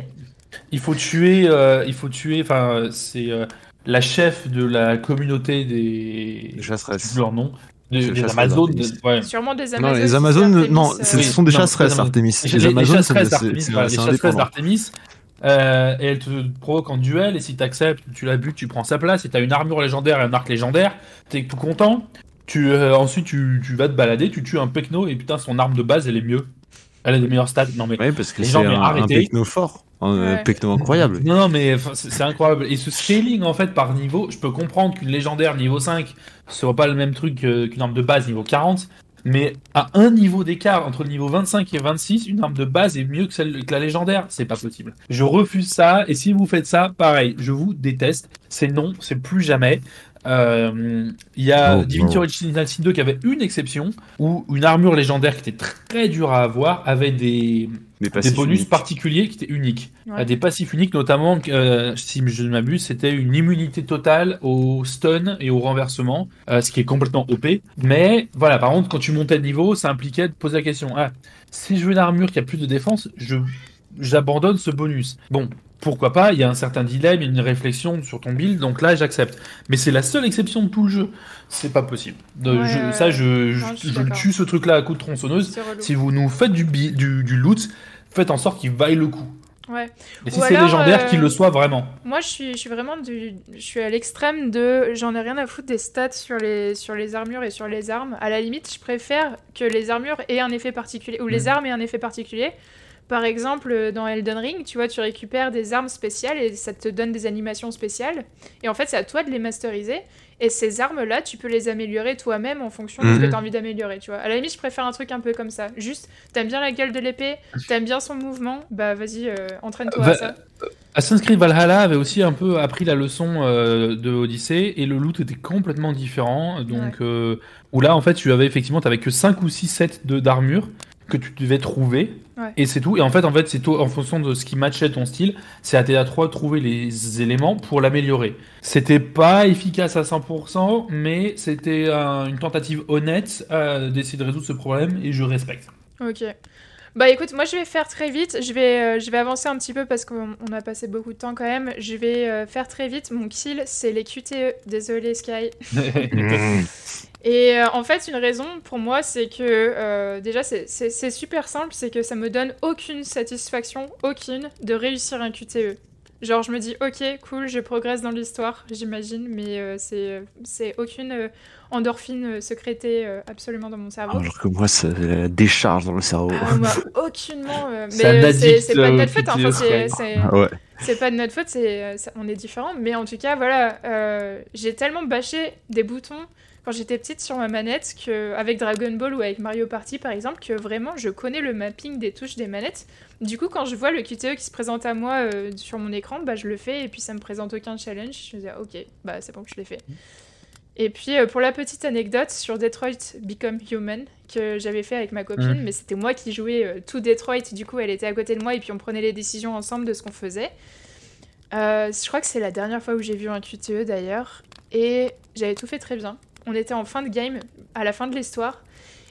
Il faut tuer, euh, il faut tuer, enfin, c'est euh, la chef de la communauté des. Les chasseresses. leur nom. Des, des Amazones. de- ouais. Sûrement des Non, Amazones. les qui Amazones, non, Artemis, ce Oui, sont des non, chasseresses non, Artemis. Les, Les les Amazones, c'est chasseresses voilà, les chasseresses d'Artémis, euh, et elles te provoquent en duel, et si tu acceptes, tu la butes, tu prends sa place, et tu as une armure légendaire et un arc légendaire, t'es tout content. Tu, euh, ensuite, tu, tu vas te balader, tu tues un Pecno, et putain, son arme de base, elle est mieux. Elle a des meilleurs stats. Non, mais. Oui, parce que Les c'est gens, mais un, un arrêtez. pecno fort. Un Ouais. pecno incroyable. Non, non, mais c'est incroyable. Et ce scaling, en fait, par niveau, je peux comprendre qu'une légendaire niveau 5 soit pas le même truc euh, qu'une arme de base niveau 40. Mais à un niveau d'écart entre le niveau 25 et 26, une arme de base est mieux que celle que la légendaire. C'est pas possible. Je refuse ça. Et si vous faites ça, pareil, je vous déteste. C'est non, c'est plus jamais. Euh, Il y a Oh, Divinity. Original Sin 2 qui avait une exception où une armure légendaire qui était très dure à avoir avait des, Des bonus uniques. particuliers qui étaient uniques. Ouais. Euh, Des passifs uniques, notamment, euh, si je ne m'abuse, c'était une immunité totale au stun et au renversement, euh, ce qui est complètement OP. Mais voilà, par contre, quand tu montais de niveau, ça impliquait de poser la question ah, si je veux une armure qui a plus de défense, je j'abandonne ce bonus. Bon. Pourquoi pas, il y a un certain dilemme, une réflexion sur ton build, donc là j'accepte. Mais c'est la seule exception de tout le jeu. C'est pas possible. De- Ouais, je- ouais, ça, je, Non, je je tue ce truc-là à coup de tronçonneuse. Si vous nous faites du, bi- du, du loot, faites en sorte qu'il vaille le coup. Ouais. Et si c'est légendaire, euh, qu'il le soit vraiment. Moi, je suis, je suis vraiment du, je suis à l'extrême de, j'en ai rien à foutre des stats sur les, sur les armures et sur les armes. À la limite, je préfère que les armures aient un effet particulier ou les Mm. armes aient un effet particulier. Par exemple, dans Elden Ring, tu vois, tu récupères des armes spéciales et ça te donne des animations spéciales. Et en fait, c'est à toi de les masteriser. Et ces armes-là, tu peux les améliorer toi-même en fonction de ce que Mhm. tu as envie d'améliorer, tu vois. À la limite, je préfère un truc un peu comme ça. Juste, t'aimes bien la gueule de l'épée, t'aimes bien son mouvement, bah vas-y, euh, entraîne-toi à Va- ça. Assassin's Creed Valhalla avait aussi un peu appris la leçon euh, de Odyssey et le loot était complètement différent. Donc, euh, où là, en fait, tu avais effectivement, t'avais que 5 ou 6 sets d'armure que tu devais trouver. Ouais. Et c'est tout. Et en fait, en fait, c'est en fonction de ce qui matchait ton style, c'est à tes à trois de trouver les éléments pour l'améliorer. C'était pas efficace à 100%, mais c'était euh, une tentative honnête d'essayer de résoudre ce problème et je respecte. Ok. Bah écoute, moi je vais faire très vite. Je vais, euh, je vais avancer un petit peu parce qu'on on a passé beaucoup de temps quand même. Je vais euh, faire très vite. Mon kill, c'est les QTE. Désolé Sky. Et euh, en fait, une raison pour moi, c'est que déjà, c'est- c'est c'est super simple. C'est que ça me donne aucune satisfaction, aucune, de réussir un QTE. Genre, je me dis, ok, cool, je progresse dans l'histoire, j'imagine, mais euh, c'est c'est aucune euh, endorphine euh, sécrétée euh, absolument dans mon cerveau. Alors que moi, la décharge dans le cerveau. Ah, moi, aucunement. euh, C'est mais euh, c'est pas de notre faute. hein, enfin, c'est- pas de notre faute. c'est ça- on est différents. Mais en tout cas, voilà, euh, j'ai tellement bâché des boutons quand j'étais petite sur ma manette que avec Dragon Ball ou avec Mario Party par exemple que vraiment je connais le mapping des touches des manettes. Du coup, quand je vois le QTE qui se présente à moi euh, sur mon écran, bah je le fais et puis ça me présente aucun challenge. Je me dis ah, ok, bah c'est bon que je l'ai fait. Et puis euh, pour la petite anecdote sur Detroit Become Human que j'avais fait avec ma copine, Mm. mais c'était moi qui jouais euh, tout Detroit, du coup elle était à côté de moi et puis on prenait les décisions ensemble de ce qu'on faisait. Je crois que c'est la dernière fois où j'ai vu un QTE d'ailleurs et j'avais tout fait très bien. On était en fin de game, à la fin de l'histoire,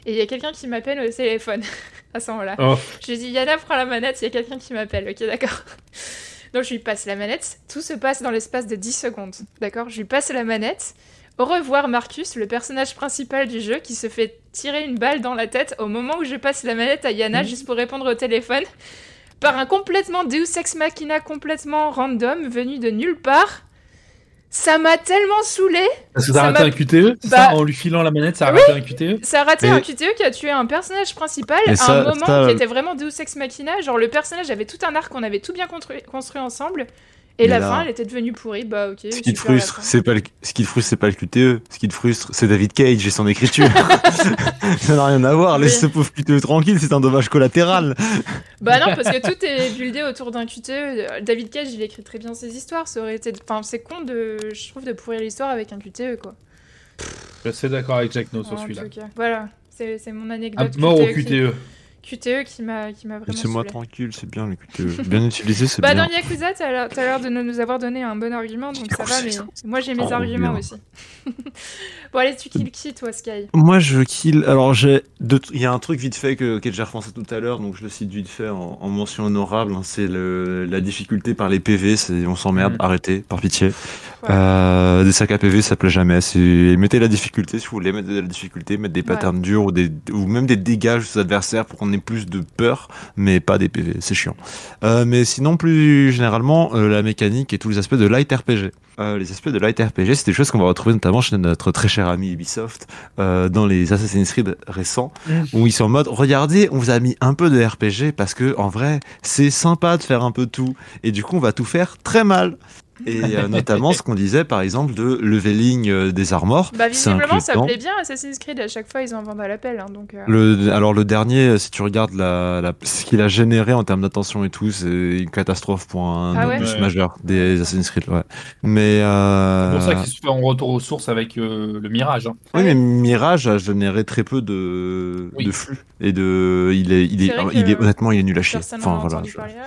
et il y a quelqu'un qui m'appelle au téléphone à ce moment-là. Oh. Je lui dis Yana, prends la manette, il y a quelqu'un qui m'appelle, ok, d'accord. Donc je lui passe la manette, tout se passe dans l'espace de 10 secondes, d'accord? Je lui passe la manette. Au revoir Marcus, le personnage principal du jeu, qui se fait tirer une balle dans la tête au moment où je passe la manette à Yana juste pour répondre au téléphone, par un complètement Deus Ex Machina complètement random, venu de nulle part. Ça m'a tellement saoulé Parce que Ça t'as raté un QTE, c'est Bah- ça En lui filant la manette, ça a raté un QTE Ça a raté un QTE qui a tué un personnage principal à ça- un moment ça- qui était vraiment Deus Ex Machina. Genre, le personnage avait tout un arc qu'on avait tout bien construit, construit ensemble. Et Mais la là- fin, elle était devenue pourrie. Bah, ok. Ce qui te frustre, c'est pas le, ce qui te frustre, c'est pas le QTE. Ce qui te frustre, c'est David Cage et son écriture. ça n'a rien à voir. Laisse Oui. ce pauvre QTE tranquille, c'est un dommage collatéral. Bah, non, parce que tout est buildé autour d'un QTE. David Cage, il écrit très bien ses histoires. Ça aurait été. Enfin, c'est con, de, je trouve, de pourrir l'histoire avec un QTE, quoi. Je suis d'accord avec Jack No sur celui-là. Voilà. C'est mon À anecdote. mort au qui- QTE. Qui m'a qui m'a vraiment. Laissez-moi tranquille, c'est bien le QTE. Bien utilisé, c'est Bah bien. dans Yakuza, t'as l'air t'as l'air de nous avoir donné un bon argument, donc ça va, mais moi j'ai mes trop arguments bien. aussi. bon allez, tu kills qui toi, Sky? Moi, je kill. Alors, j'ai. deux- Il y a un truc vite fait que, auquel j'ai repensé tout à l'heure, donc je le cite vite fait en, en mention honorable. hein, c'est le, la difficulté par les PV. C'est on s'emmerde, Mm. arrêtez, par pitié. Ouais. Euh, des sacs à PV, ça plaît jamais. Mettez la difficulté si vous voulez mettre de la difficulté, mettre des Ouais. patterns durs ou des ou même des dégâts aux adversaires pour qu'on ait plus de peur, mais pas des PV. C'est chiant. Euh, mais sinon, plus généralement, euh, la mécanique et tous les aspects de light RPG. Euh, les aspects de light RPG, c'est des choses qu'on va retrouver notamment chez notre très cher ami Ubisoft dans les Assassin's Creed récents, Mm. où ils sont en mode regardez, on vous a mis un peu de RPG parce que en vrai, c'est sympa de faire un peu tout, et du coup, on va tout faire très mal. Et euh, notamment ce qu'on disait par exemple de leveling euh, des armors. Bah, visiblement, ça plaît bien Assassin's Creed. À chaque fois, ils en vendent à l'appel. hein, donc, euh, Le, alors le dernier, si tu regardes la, la- ce qu'il a généré en termes d'attention et tout, c'est une catastrophe pour un Ah ouais majeur des Assassin's Creed. Ouais. Mais euh, C'est pour ça qu'ils se font retour aux sources avec euh, le Mirage. hein. oui, mais Mirage a généré très peu de, Oui. de flux et de, il est, il est, il que est honnêtement, il est nul à chier. personne Enfin voilà. entendu je- parler. Ouais.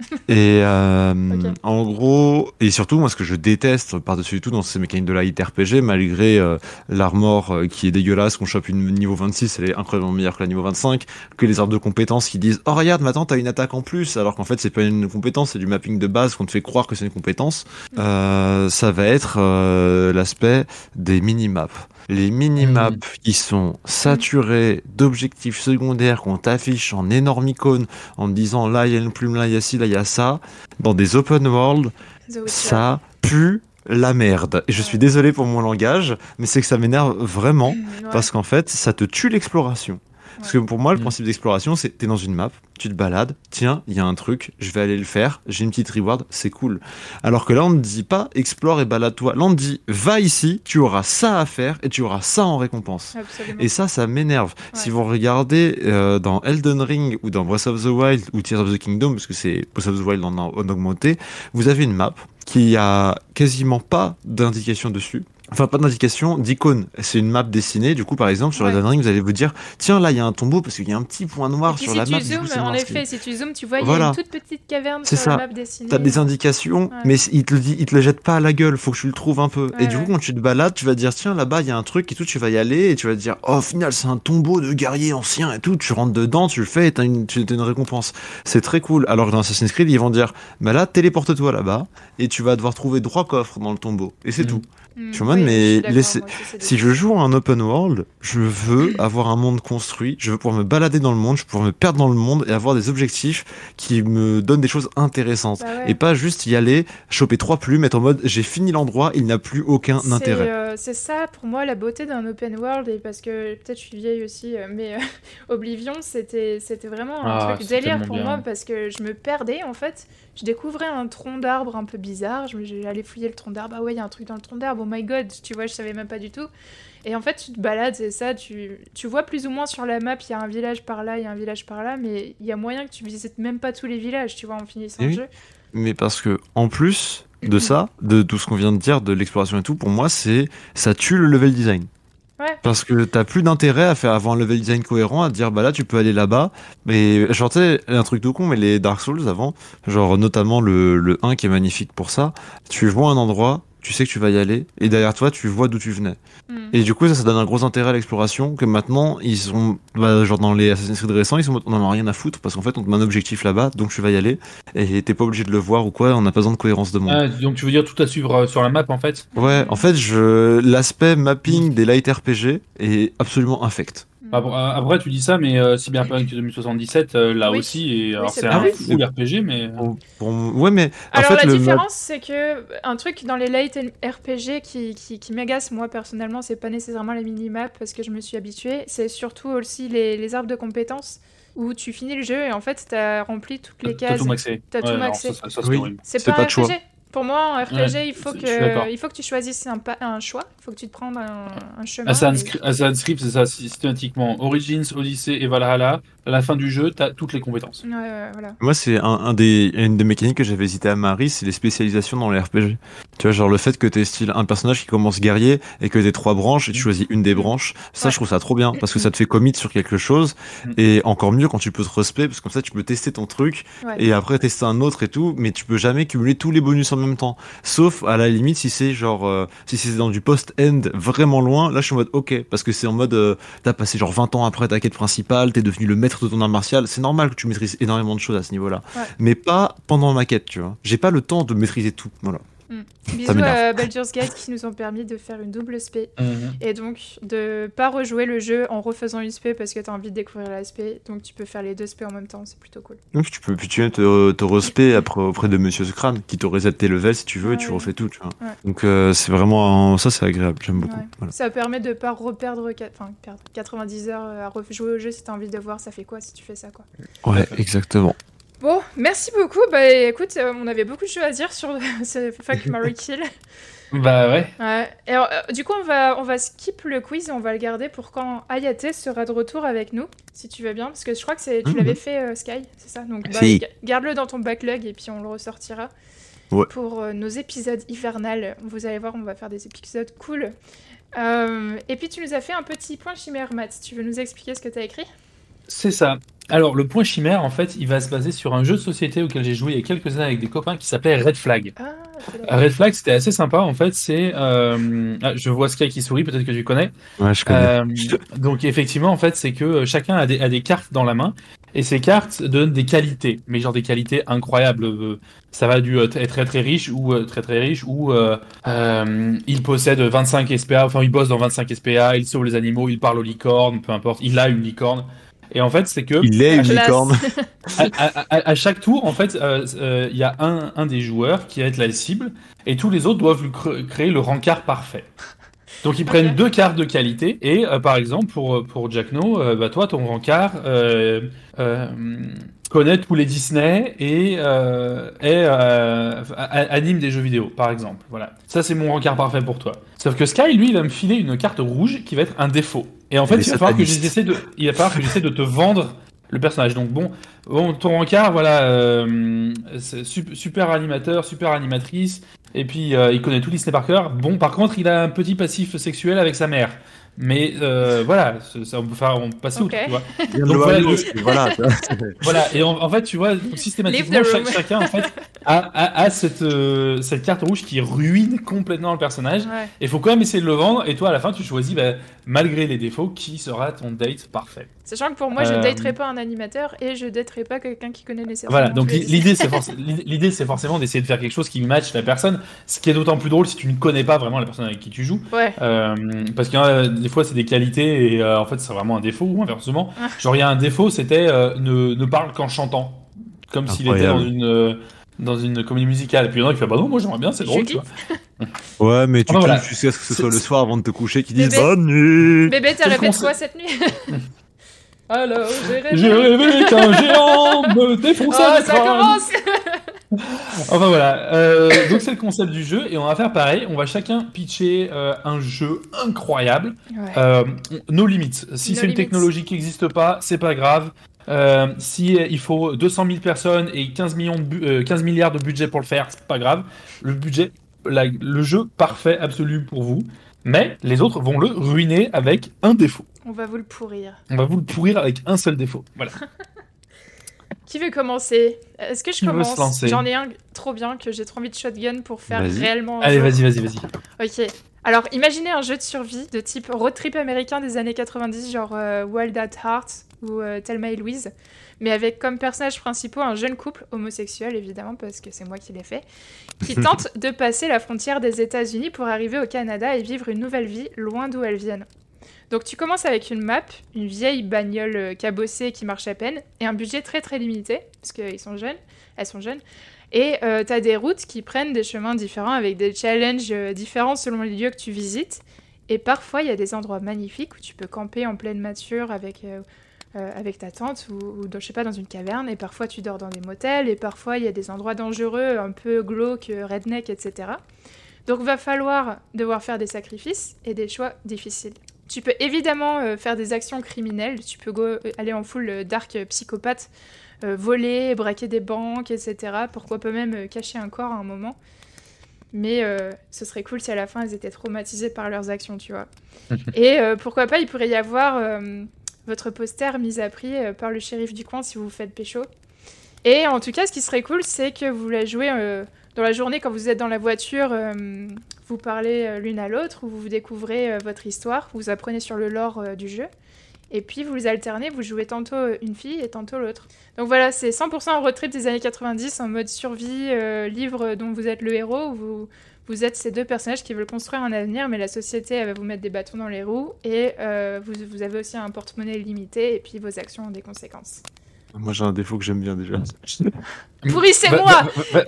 Et euh, en gros, et surtout, moi, ce que je déteste par-dessus tout dans ces mécaniques de la hit RPG, malgré euh, l'armor euh, qui est dégueulasse, qu'on chope une niveau 26, elle est incroyablement meilleure que la niveau 25, que les arbres de compétences qui disent, oh regarde, maintenant t'as une attaque en plus, alors qu'en fait c'est pas une compétence, c'est du mapping de base qu'on te fait croire que c'est une compétence. Euh, ça va être l'aspect des minimaps. Les minimaps Mhm. qui sont saturés d'objectifs secondaires qu'on t'affiche en énorme icône en te disant là il y a une plume, là il y a ci, là il y a ça, dans des open world, ça pue la merde. Et je suis désolé pour mon langage, mais c'est que ça m'énerve vraiment Ouais. parce qu'en fait ça te tue l'exploration. Parce que pour moi, le principe d'exploration, c'est t'es dans une map, tu te balades, tiens, il y a un truc, je vais aller le faire, j'ai une petite reward, c'est cool. Alors que là, on ne dit pas explore et balade-toi. Là, on te dit va ici, tu auras ça à faire et tu auras ça en récompense. Absolument. Et ça, ça m'énerve. Ouais. Si vous regardez euh, dans Elden Ring ou dans Breath of the Wild ou Tears of the Kingdom, parce que c'est Breath of the Wild en, en augmenté, vous avez une map qui a quasiment pas d'indication dessus. Enfin, pas d'indication, d'icône. C'est une map dessinée. Du coup, par exemple, sur Ouais. Elden Ring, vous allez vous dire, tiens, là, il y a un tombeau parce qu'il y a un petit point noir sur si la tu map. zoomes, en effet, si tu zoomes, tu vois, il y a une toute petite caverne sur la ça. map dessinée. T'as des indications, Ouais. mais il te le dit, il te le jette pas à la gueule, faut que tu le trouves un peu. et du coup, quand tu te balades, tu vas te dire, tiens, là-bas, il y a un truc et tout, tu vas y aller et tu vas te dire, oh, au final, c'est un tombeau de guerrier ancien et tout, tu rentres dedans, tu le fais et t'as une, tu- t'as une récompense. C'est très cool. Alors que dans Assassin's Creed, ils vont dire, bah là, téléporte-toi là-bas et tu vas devoir trouver trois coffres dans le tombeau. Et c'est Mm. tout. Hmm, Tu vois, oui, mais je suis laissez- aussi, c'est Si je joue à un open world, je veux avoir un monde construit, je veux pouvoir me balader dans le monde, je veux pouvoir me perdre dans le monde et avoir des objectifs qui me donnent des choses intéressantes. Bah ouais. Et pas juste y aller, choper trois plumes, être en mode j'ai fini l'endroit, il n'a plus aucun C'est, intérêt. euh, c'est ça pour moi la beauté d'un open world et parce que peut-être je suis vieille aussi euh, mais euh, Oblivion c'était c'était vraiment un Ah, truc délire pour bien. moi parce que je me perdais en fait je découvrais un tronc d'arbre un peu bizarre. Je me- j'allais fouiller le tronc d'arbre. Ah ouais il y a un truc dans le tronc d'arbre. Oh my god tu vois je savais même pas du tout. Et en fait tu te balades c'est ça tu, tu vois plus ou moins sur la map il y a un village par là il y a un village par là mais il y a moyen que tu visites même pas tous les villages tu vois en finissant Eh le jeu. Mais parce que en plus de ça, de tout ce qu'on vient de dire, de l'exploration et tout, pour moi c'est ça tue le level design. Parce que t'as plus d'intérêt à faire avoir un level design cohérent, à te dire bah là tu peux aller là-bas. Mais genre tu sais, un truc tout con, mais les Dark Souls avant, genre notamment le, le 1 qui est magnifique pour ça, tu vois un endroit, tu sais que tu vas y aller, et derrière toi tu vois d'où tu venais. Hmm. Et du coup, ça, ça donne un gros intérêt à l'exploration. Que maintenant, ils sont, bah, genre dans les Assassin's Creed récents, ils sont, on en a rien à foutre parce qu'en fait, on te met un objectif là-bas, donc tu vas y aller. Et t'es pas obligé de le voir ou quoi. On n'a pas besoin de cohérence de monde. Ah, donc tu veux dire tout à suivre euh, sur la map en fait? Ouais, en fait, je, l'aspect mapping des light RPG est absolument infect. Après, après, tu dis ça, mais euh, Cyberpunk 2077 euh, là Oui. aussi, et alors c'est un pareil. full RPG, mais Pour- pour- ouais, mais en Alors fait, la le différence, c'est que un truc dans les light RPG qui, qui, qui m'agace moi personnellement, c'est pas nécessairement les minimap parce que je me suis habituée, c'est surtout aussi les, les arbres de compétences où tu finis le jeu et en fait t'as rempli toutes les t'as cases. tout maxé. T'as tout maxé. C'est Oui. pas, pas un. RPG. Pour moi, en RPG, Ouais, il, faut que, il faut que tu choisisses un, choix, il faut que tu te prennes un, un chemin. Assassin's et- Cre- Assassin's Creed, c'est ça systématiquement. Origins, Odyssey et Valhalla. À la fin du jeu, t'as toutes les compétences. Ouais, ouais, voilà. Moi, c'est un, un des, une des mécaniques que j'avais hésité à Marie, c'est les spécialisations dans les RPG. Tu vois, genre le fait que t'aies style un personnage qui commence guerrier et que t'aies trois branches et tu choisis une des branches. Ça, Ouais. je trouve ça trop bien parce que ça te fait commit sur quelque chose Mm. et encore mieux quand tu peux te respect parce que comme ça, tu peux tester ton truc Ouais. et après tester un autre et tout, mais tu peux jamais cumuler tous les bonus en même temps. Sauf à la limite si c'est genre, euh, si c'est dans du post-end vraiment loin, là je suis en mode ok, parce que c'est en mode, euh, t'as passé genre 20 ans après ta quête principale, t'es devenu le maître de ton art martial, c'est normal que tu maîtrises énormément de choses à ce niveau-là. Ouais. Mais pas pendant ma quête, tu vois. J'ai pas le temps de maîtriser tout, voilà. Bisous m'énerve. à Baldur's Gate qui nous ont permis de faire une double spé. Et donc, de pas rejouer le jeu en refaisant une spé parce que t'as envie de découvrir la spé. Donc, tu peux faire les deux spé en même temps, c'est plutôt cool. Donc tu peux, tu viens te, te respect après auprès de Monsieur Scran, qui te reset tes levels si tu veux, et tu refais tout, tu vois. Ouais. Donc euh, c'est vraiment, ça c'est agréable, j'aime beaucoup. Ouais. Voilà. Ça permet de pas reperdre enfin, perdre 90 heures à rejouer au jeu si t'as envie de voir ça fait quoi si tu fais ça, quoi. Ouais, exactement. Bon, merci beaucoup. Bah écoute, euh, on avait beaucoup de choses à dire sur ce Fuck Mary Kill. Bah ouais. Ouais. Et alors, euh, du coup, on va, on va skip le quiz et on va le garder pour quand Ayate sera de retour avec nous, si tu veux bien. Parce que je crois que tu Mhm. l'avais fait, euh, Sky, c'est ça? Donc, bah, Si. garde-le dans ton backlog et puis on le ressortira. Ouais. Pour euh, nos épisodes hivernales. Vous allez voir, on va faire des épisodes cool. Euh, et puis, tu nous as fait un petit point chimère, Matt. Tu veux nous expliquer ce que tu as écrit? C'est ça. Alors, le point chimère, en fait, il va se baser sur un jeu de société auquel j'ai joué il y a quelques années avec des copains qui s'appelait Red Flag. Ah. Red Flag, c'était assez sympa, en fait. C'est. euh, ah, je vois Sky qui sourit, peut-être que tu connais. Ouais, je connais. Euh, donc, effectivement, en fait, c'est que euh, chacun a des, a des cartes dans la main. Et ces cartes donnent des qualités, mais genre des qualités incroyables. Ça va du euh, très très très riche ou très très riche ou euh, euh, il possède 25 SPA, enfin il bosse dans 25 SPA, il sauve les animaux, il parle aux licornes, peu importe, il a une licorne. Et en fait, c'est que Il est une licorne. à, à- à- à chaque tour, en fait, euh, euh, il y a un, un des joueurs qui va être la cible et tous les autres doivent créer le rencard parfait. Donc ils prennent deux cartes de qualité et euh, par exemple pour pour Jack No, euh, bah toi ton rencard euh, euh, connaît tous les Disney et euh, euh, a- anime des jeux vidéo par exemple. Voilà, ça c'est mon rencard parfait pour toi. Sauf que Sky lui il va me filer une carte rouge qui va être un défaut. Et en fait Il va falloir que j'essaie de il va falloir que j'essaie de te vendre le personnage. Donc bon, bon ton rencard, voilà, euh, super animateur, super animatrice, et puis euh, il connaît tout Disney par cœur. Bon, par contre, il a un petit passif sexuel avec sa mère. Mais euh, voilà, ça, ça, on peut faire, on peut passer Ok. outre, tu vois. Donc le voilà, le- voilà, tu vois. Voilà, et en, en fait, tu vois, systématiquement, chaque- chacun en fait a, a, a cette, euh, cette carte rouge qui ruine complètement le personnage. Ouais. Et il faut quand même essayer de le vendre. Et toi, à la fin, tu choisis, bah, malgré les défauts, qui sera ton date parfait. Sachant que pour moi, je Euh, daterai pas un animateur et je daterai pas quelqu'un qui connaît les services. Voilà, donc l'i- l'idée c'est forc- forcément d'essayer de faire quelque chose qui matche la personne, ce qui est d'autant plus drôle si tu ne connais pas vraiment la personne avec qui tu joues, Ouais. Euh, parce que euh, des fois c'est des qualités et euh, en fait c'est vraiment un défaut ou inversement. Ah. Genre il y a un défaut c'était euh, ne, ne parle qu'en chantant, comme s'il était dans une euh, dans une comédie musicale. Et puis il y en a qui fait bah non moi j'aimerais bien c'est drôle tu vois. Ouais, mais tu Ah, voilà. jusqu'à ce que ce soit le soir avant de te coucher qui disent bonne nuit. Bébé, t'as répété concept. quoi cette nuit Alors, j'ai rêvé. J'ai rêvé qu'un géant me défonçait Oh, ça commence Enfin voilà, euh, donc c'est le concept du jeu et on va faire pareil, on va chacun pitcher euh, un jeu incroyable, Ouais. euh, nos limites. Si c'est une technologie qui n'existe pas, c'est pas grave. Euh, si il faut 200 000 personnes et 15, millions de bu- euh, 15 milliards de budget pour le faire, c'est pas grave. Le budget, la- le jeu parfait absolu pour vous, mais les autres vont le ruiner avec un défaut. On va vous le pourrir. On va vous le pourrir avec un seul défaut. Voilà. Qui veut commencer? Est-ce que je Qui commence? J'en ai un trop bien que j'ai trop envie de shotgun pour faire réellement. Allez, vas-y, vas-y, vas-y. Ok. Alors, imaginez un jeu de survie de type road trip américain des années 90, genre euh, Wild at Heart ou euh, Thelma et Louise, mais avec comme personnages principaux un jeune couple homosexuel, évidemment, parce que c'est moi qui l'ai fait, qui tente de passer la frontière des États-Unis pour arriver au Canada et vivre une nouvelle vie loin d'où elles viennent. Donc, tu commences avec une map, une vieille bagnole euh, cabossée qui marche à peine, et un budget très très limité, parce qu'ils sont jeunes, elles sont jeunes. Et euh, tu as des routes qui prennent des chemins différents avec des challenges euh, différents selon les lieux que tu visites. Et parfois, il y a des endroits magnifiques où tu peux camper en pleine nature avec, euh, avec ta tente ou, dans, je sais pas, dans une caverne. Et parfois, tu dors dans des motels. Et parfois, il y a des endroits dangereux, un peu glauques, redneck, etc. Donc, va falloir devoir faire des sacrifices et des choix difficiles. Tu peux évidemment euh, faire des actions criminelles. Tu peux go- euh, aller en full euh, dark psychopathe voler, braquer des banques, etc. Pourquoi pas même cacher un corps à un moment. Mais euh, ce serait cool si à la fin elles étaient traumatisées par leurs actions, tu vois. Et euh, pourquoi pas, il pourrait y avoir euh, votre poster mis à prix par le shérif du coin si vous vous faites pécho. Et en tout cas, ce qui serait cool, c'est que vous la jouez dans la journée quand vous êtes dans la voiture, vous parlez euh, l'une à l'autre, ou vous découvrez euh, votre histoire, vous apprenez sur le lore euh, du jeu. Et puis vous les alternez, vous jouez tantôt une fille et tantôt l'autre. Donc voilà, c'est 100% un road trip des années 90 en mode survie, livre dont vous êtes le héros, où vous, vous êtes ces deux personnages qui veulent construire un avenir, mais la société va vous mettre des bâtons dans les roues et vous, vous avez aussi un porte-monnaie limité et puis vos actions ont des conséquences. Moi j'ai un défaut que j'aime bien déjà. Pourrissez-moi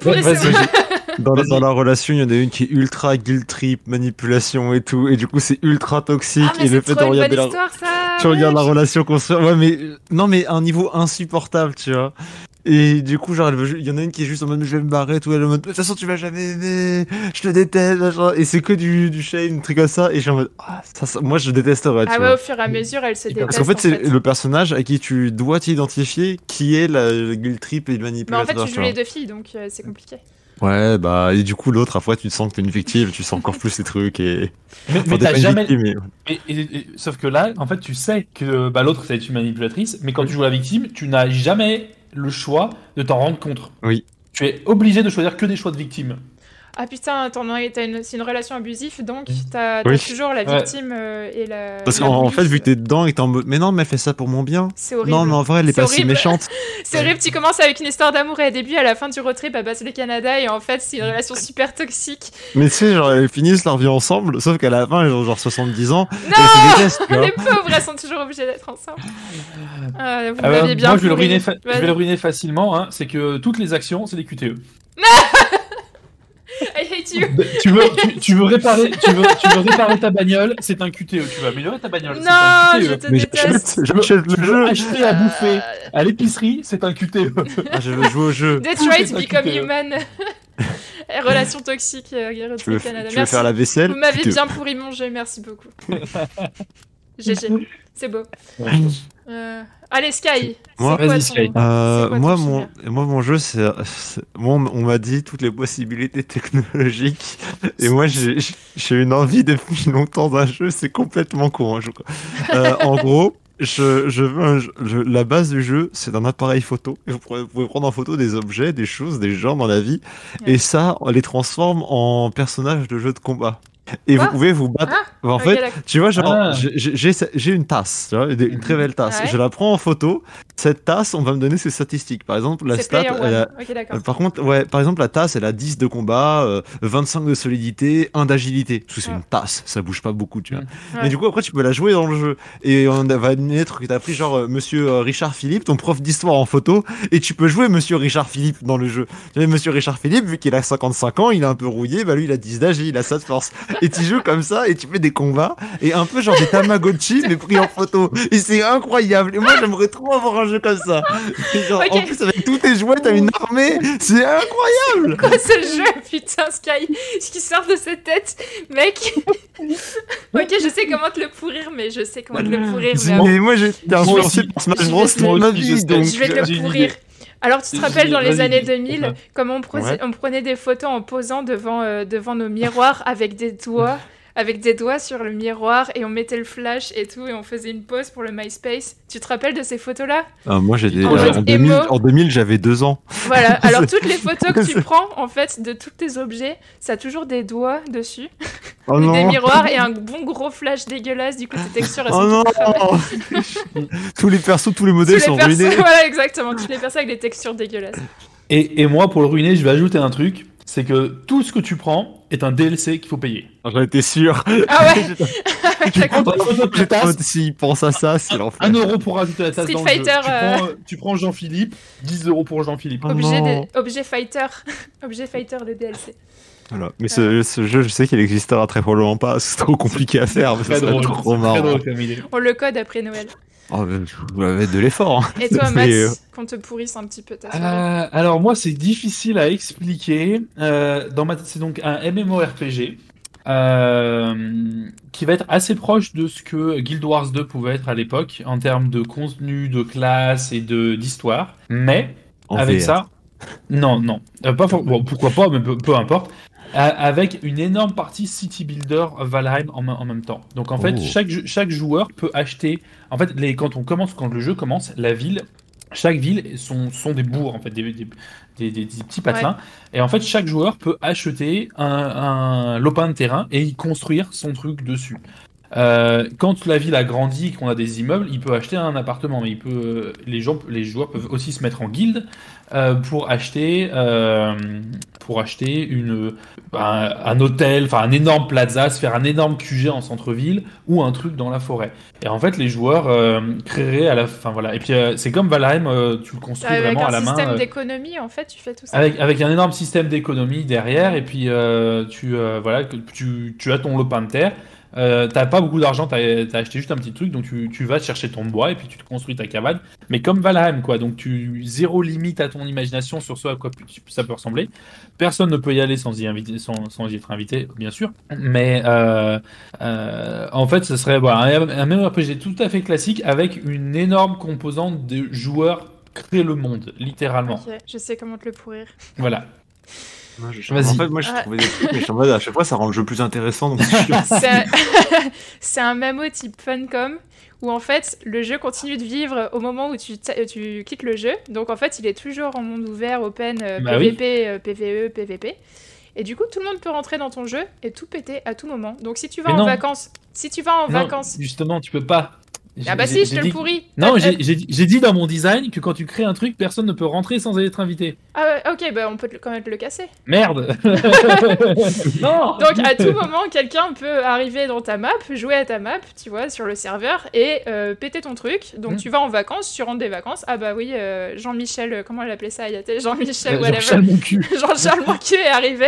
vas-y. Dans, la- Vas-y. dans la relation, il y en a une qui est ultra guilt trip, manipulation et tout, et du coup c'est ultra toxique. Ah mais et le fait de regarder la, histoire ça tu regardes la relation construire, ouais mais non mais à un niveau insupportable, tu vois. Et du coup, genre, elle veut- il y en a une qui est juste en mode, je vais me barrer, tout, elle est en mode, de toute façon, tu vas jamais aimer, je te déteste, machin. Et c'est que du, du shame, un truc comme ça. Et je suis en mode, ah, ça, ça- moi, je détesterais, Ah vois. ouais, au fur et à mesure, elle se Parce déteste. Parce qu'en fait, c'est le personnage à qui tu dois t'identifier qui est la, le guilt trip et le Mais en manipulateur. fait, tu joues les deux filles, donc euh, c'est compliqué. Ouais, bah, et du coup, l'autre, après, tu te sens que t'es une victime, tu sens encore plus les trucs et. Mais, Enfin, mais t'as jamais. victime, mais- et- et- et- sauf que là, en fait, tu sais que bah, l'autre, ça va être une manipulatrice, mais quand tu joues la victime, tu n'as jamais le choix de t'en rendre compte. Oui. Tu es obligé de choisir que des choix de victime. Ah putain, une- c'est une relation abusive, donc t'as t'as Oui. toujours la victime euh, et la. Parce qu'en fait, vu que t'es dedans et t'es en mode, mais non, mais elle fait ça pour mon bien. C'est horrible. Non, mais en vrai, elle est C'est pas si méchante. C'est horrible, tu commences avec une histoire d'amour et au début, à la fin du road trip, elle passe le Canada et en fait, c'est une relation super toxique. Mais tu sais, genre, elles finissent leur vie ensemble, sauf qu'à la fin, elles ont genre 70 ans. Non détestent. Les pauvres, elles sont toujours obligées d'être ensemble. Ah, vous m'aviez bien moi, je vais, le pourri. ruiner fa- je vais Vas-y. le ruiner facilement. Hein, c'est que toutes les actions, c'est des QTE. Tu, veux, tu, tu veux réparer, tu veux, tu veux réparer ta bagnole, c'est un QTE. Tu veux améliorer ta bagnole, c'est Non, un je QTE. te Mais déteste. Tu veux jeu. acheter à bouffer Euh, à l'épicerie, c'est un QTE. Ah, je veux jouer au jeu. Detroit Become QTE. Human. relation toxique, euh, Tu veux, trip Canada. tu veux Merci. faire la vaisselle? Vous m'avez Tu- bien pourri mon jeu, merci beaucoup. GG, c'est beau. Euh, Allez, Sky. Moi- c'est quoi ton- Sky. Euh, quoi moi, mon, sujet moi, mon jeu, c'est, moi, on m'a dit toutes les possibilités technologiques, et moi, j'ai, une envie depuis longtemps d'un jeu. C'est complètement con, hein, je crois. Euh, en gros, je, je veux un jeu- je- la base du jeu, c'est un appareil photo. Vous, pouvez prendre en photo des objets, des choses, des gens dans la vie, Ouais. et ça, on les transforme en personnages de jeux de combat. Et Quoi vous pouvez vous battre. en Ok, fait, d'accord. tu vois, genre, Ah. j'ai- une tasse, tu vois, une une très belle tasse. Ouais. Je la prends en photo. Cette tasse, on va me donner ses statistiques. Par exemple, la c'est stat, elle a- euh, par contre, ouais, par exemple, la tasse, elle a 10 de combat, euh, 25 de solidité, 1 d'agilité. Parce que c'est Ouais. une tasse, ça bouge pas beaucoup, tu vois. Ouais. Mais du coup, après, tu peux la jouer dans le jeu. Et on va admettre que t'as pris genre euh, monsieur euh, Richard Philippe, ton prof d'histoire en photo, et tu peux jouer monsieur Richard Philippe dans le jeu. Tu vois, monsieur Richard Philippe, vu qu'il a 55 ans, il est un peu rouillé, bah lui, il a 10 d'âge et il a ça de force. Et tu joues comme ça, et tu fais des combats, et un peu genre des Tamagotchi, mais pris en photo. Et c'est incroyable. Et moi, j'aimerais trop avoir un jeu comme ça. Genre, Ok. En plus, avec tous tes jouets, t'as une armée. C'est incroyable. Quoi, c'est le jeu, putain, Sky, ce qui sort de cette tête, mec? ok, je sais comment te le pourrir, mais je sais comment te le pourrir. Mais moi, j'ai été influencé par Smash Je Bros vais te- toute ma vie, donc. je vais te le pourrir. Alors, tu te rappelles dans les années dis. 2000, Ouais. comme on, Ouais. on prenait des photos en posant devant, euh, devant nos miroirs avec des doigts, avec des doigts sur le miroir, et on mettait le flash et tout, et on faisait une pause pour le MySpace. Tu te rappelles de ces photos-là? Ah, moi, j'étais En euh, mode en 2000, émo. en 2000, j'avais deux ans. Voilà, alors toutes les photos que tu prends, en fait, de tous tes objets, ça a toujours des doigts dessus, Oh des miroirs et un bon gros flash dégueulasse, du coup tes textures elles Oh sont non. tous les persos, tous les Tous modèles les sont persos, ruinés. voilà exactement, toutes les personnes avec des textures dégueulasses. Et, et moi, pour le ruiner, je vais ajouter un truc. C'est que tout ce que tu prends est un DLC qu'il faut payer. J'en étais sûr. Ah ouais, Tu prends ta photo de ta J'étais en tasse, mode, S'il pense à ça, c'est l'enfer. 1 euro pour rajouter la tasse Street dans le jeu. Fighter, Tu euh. prends, euh, tu prends Jean-Philippe, 10 euros pour Jean-Philippe. Oh objet, des- objet fighter, objet fighter le DLC. Voilà. Mais ce, ce jeu, je sais qu'il existera très probablement pas. C'est trop compliqué à faire. Drôle, trop c'est marrant. très drôle comme idée. On le code après Noël. Oh, vous avez de l'effort. hein. Et toi, Mais, euh, Max, qu'on te pourrisse un petit peu ta soirée. Euh, alors moi c'est difficile à expliquer. Euh, dans ma tête c'est donc un MMORPG euh, qui va être assez proche de ce que Guild Wars 2 pouvait être à l'époque en termes de contenu, de classe et de d'histoire. Mais En avec VR. ça, non non, Euh, pas for- bon, pourquoi pas, mais peu, peu importe. Avec une énorme partie City Builder Valheim en, me- en même temps. Donc en fait, Oh. chaque, chaque joueur peut acheter. En fait, les, quand on commence, quand le jeu commence, la ville, chaque ville sont, sont des bourgs en fait, des, des, des- des- des petits patelins. Et en fait, chaque joueur peut acheter un, un lopin de terrain et y construire son truc dessus. Euh, quand la ville a grandi et qu'on a des immeubles, il peut acheter un appartement, mais il peut, les gens, les joueurs peuvent aussi se mettre en guilde euh, pour acheter, euh, pour acheter une, un, un hôtel, enfin un énorme plaza, se faire un énorme QG en centre-ville ou un truc dans la forêt. Et en fait, les joueurs créeraient à la fin, voilà. Et puis c'est comme Valheim, tu le construis Avec vraiment à un la main. système euh, d'économie, en fait, tu fais tout ça. avec, avec un énorme système d'économie derrière, et puis tu, voilà, tu, tu as ton lopin de terre, euh, t'as pas beaucoup d'argent, t'as as acheté juste un petit truc, donc tu, tu vas chercher ton bois et puis tu te construis ta cabane. Mais comme Valheim, quoi. Donc tu zéro limite à ton imagination sur ce à quoi ça peut ressembler. Personne ne peut y aller sans y, inviter, sans, sans y être invité, bien sûr. Mais euh, euh, en fait, ce serait voilà, un, un MMORPG tout à fait classique avec une énorme composante de joueurs créent le monde, littéralement. Je sais comment te le pourrir. Voilà. Moi, je- Vas-y. En fait, moi, j'ai Ah. trouvé des trucs, mais je suis en mode, à chaque fois, ça rend le jeu plus intéressant. Donc, c'est un... un MMO type Funcom où en fait le jeu continue de vivre au moment où tu, ta- tu quittes le jeu. Donc en fait il est toujours en monde ouvert, open, euh, Bah. PVP, euh, PVE, PVP. Et du coup tout le monde peut rentrer dans ton jeu et tout péter à tout moment. Donc si tu vas Mais en non. vacances, si tu vas en Non, vacances, justement, tu peux pas. Ah bah si je te dit- le pourris. Non, j'ai dit dans mon design que quand tu crées un truc, personne ne peut rentrer sans être invité. ah ouais, ok bah on peut quand même te le casser. Merde Non Donc à tout moment, quelqu'un peut arriver dans ta map, jouer à ta map, tu vois, sur le serveur et euh, péter ton truc. Donc Hmm. tu vas en vacances, tu rentres des vacances. Ah bah oui, euh, Jean-Michel, comment elle appelait ça Jean-Michel, Euh, whatever. Jean-Charles mon cul. Jean-Charles Manqueux est arrivé.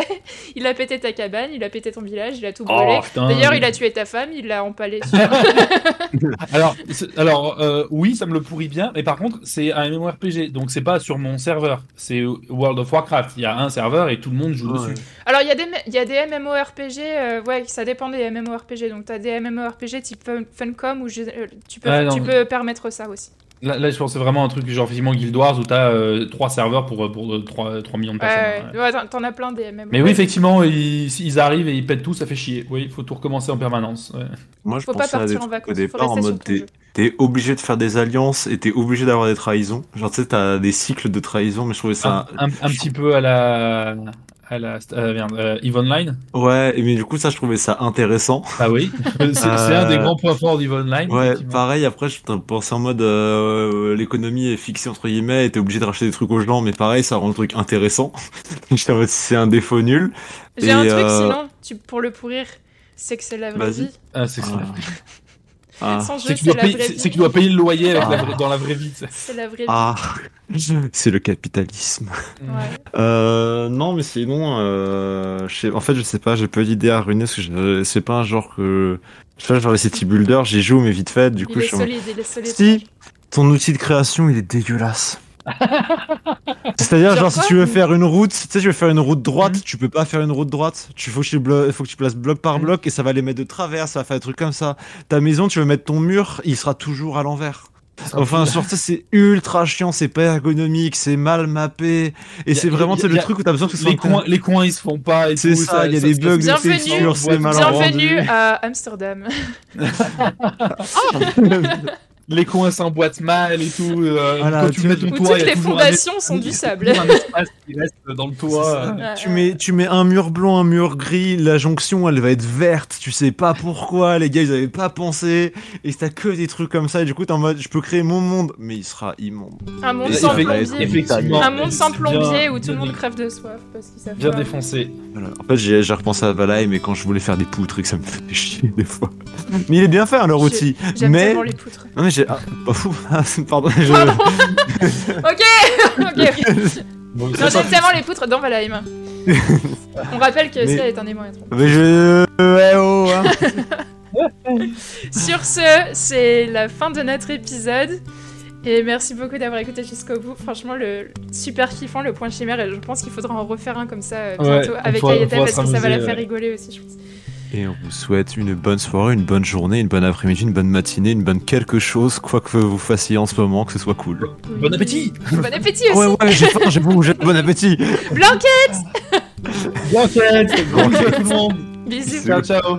Il a pété ta cabane, il a pété ton village, il a tout brûlé. Oh, putain. D'ailleurs, il a tué ta femme, il l'a empalé. sur- Alors, alors euh, oui, ça me le pourrit bien, mais par contre, c'est un MMORPG, donc c'est pas sur mon serveur. C'est World of Warcraft. Il y a un serveur et tout le monde joue Ouais. dessus. Alors, il y, a des y a des MMORPG, euh, ouais, ça dépend des MMORPG. Donc, tu as des MMORPG type Fun- Funcom où je- euh, tu, peux, Ouais, non, tu mais- peux permettre ça aussi. Là, là, je pensais vraiment à un truc genre effectivement Guild Wars où t'as euh, trois serveurs pour, pour euh, 3, 3 millions de personnes. Ouais, ouais, t'en- as plein des MMO. Mais oui, effectivement, ils, ils arrivent et ils pètent tout, ça fait chier. Oui, il faut tout recommencer en permanence. ouais. Moi, je Faut pas pensais à des partir en trucs vacances, au faut départ en mode t'es obligé de faire des alliances et t'es obligé d'avoir des trahisons. Genre, tu sais, t'as des cycles de trahison, mais je trouvais ça. Un, un- un petit peu à la. À la. Euh, merde, euh, Eve Online Ouais, mais du coup, ça, je trouvais ça intéressant. Ah oui, c'est un des grands points forts d'Eve Online. Ouais, pareil, après, je pensais en mode euh, l'économie est fixée entre guillemets et t'es obligé de racheter des trucs aux gens, mais pareil, ça rend le truc intéressant. J'étais en mode c'est un défaut nul. J'ai un truc euh, sinon, tu, pour le pourrir, c'est que c'est la vraie Vas-y. vie. Ah, c'est que c'est la vraie- Ah, c'est la vraie c'est- vie. c'est que tu dois payer le loyer avec la Ah. vraie- dans la vraie vie. C'est la vraie vie. ah. c'est le capitalisme. Ouais. Euh, non, mais sinon, euh, je sais- en fait, je sais pas, j'ai peu d'idées à ruiner parce que je- c'est pas un genre que. Je sais pas, genre les city builders, j'y joue, mais vite fait, du coup, il je est suis en- solide, il est solide. Si, ton outil de création, il est dégueulasse. C'est-à-dire, Genre genre, si tu veux faire une route, tu sais, tu veux faire une route droite, tu peux pas faire une route droite. Tu faut que tu, blo- faut que tu places bloc par Mhm. bloc et ça va les mettre de travers, ça va faire des trucs comme ça. Ta maison, tu veux mettre ton mur, il sera toujours à l'envers. Enfin, sur ça, c'est ultra chiant, c'est pas ergonomique, c'est mal mappé, et c'est vraiment, le a- truc où t'as besoin que ce soit Les coins, les coins ils se font pas et C'est ça, il y a des bugs de Bienvenue. texture, c'est mal Bienvenue rendu. à Amsterdam. Les coins s'emboîtent mal et tout. euh, Voilà, quand tu tu- mets ton Où toit, toutes il les un fondations sont du il y a sable. toujours un espace qui reste dans le toit. Ouais, Tu ouais. mets, tu mets un mur blanc, un mur gris, la jonction elle va être verte, tu sais pas pourquoi, les gars ils avaient pas pensé, et t'as que des trucs comme ça, et du coup t'es en mode je peux créer mon monde, mais il sera immonde. Un monde Et sans plombier. effectivement. Un monde sans Bien- plombier où tout le monde crève de soif parce qu'ils savent Bien défoncé. Voilà. En fait j'ai j'ai repensé à Valheim, mais quand je voulais faire des poutres et que ça me fait chier des fois. Mais il est bien fait hein, leur outil. J'aime mais... tellement les poutres. Non mais j'ai... Ah, pas fou, Ah, pardon. Je... Pardon. ok, ok. Bon, Non, ça, tellement les poutres dans Valheim. On rappelle que Mais- Ciel est un aimant étrange. mais je... Ouais oh hein. Sur ce, c'est la fin de notre épisode. Et merci beaucoup d'avoir écouté jusqu'au bout. Franchement, le super kiffant, le point chimère. Et je pense qu'il faudra en refaire un comme ça euh, bientôt Ouais, avec pourra parce que ça va la faire ouais. rigoler aussi, je pense. Et on vous souhaite une bonne soirée, une bonne journée, une bonne après-midi, une bonne matinée, une bonne quelque chose, quoi que vous fassiez en ce moment, que ce soit cool. Bon appétit Bon appétit aussi. Ouais, ouais, j'ai faim, j'ai j'ai bon appétit. Blanquette Bon Bon le monde Bisous. Ciao ciao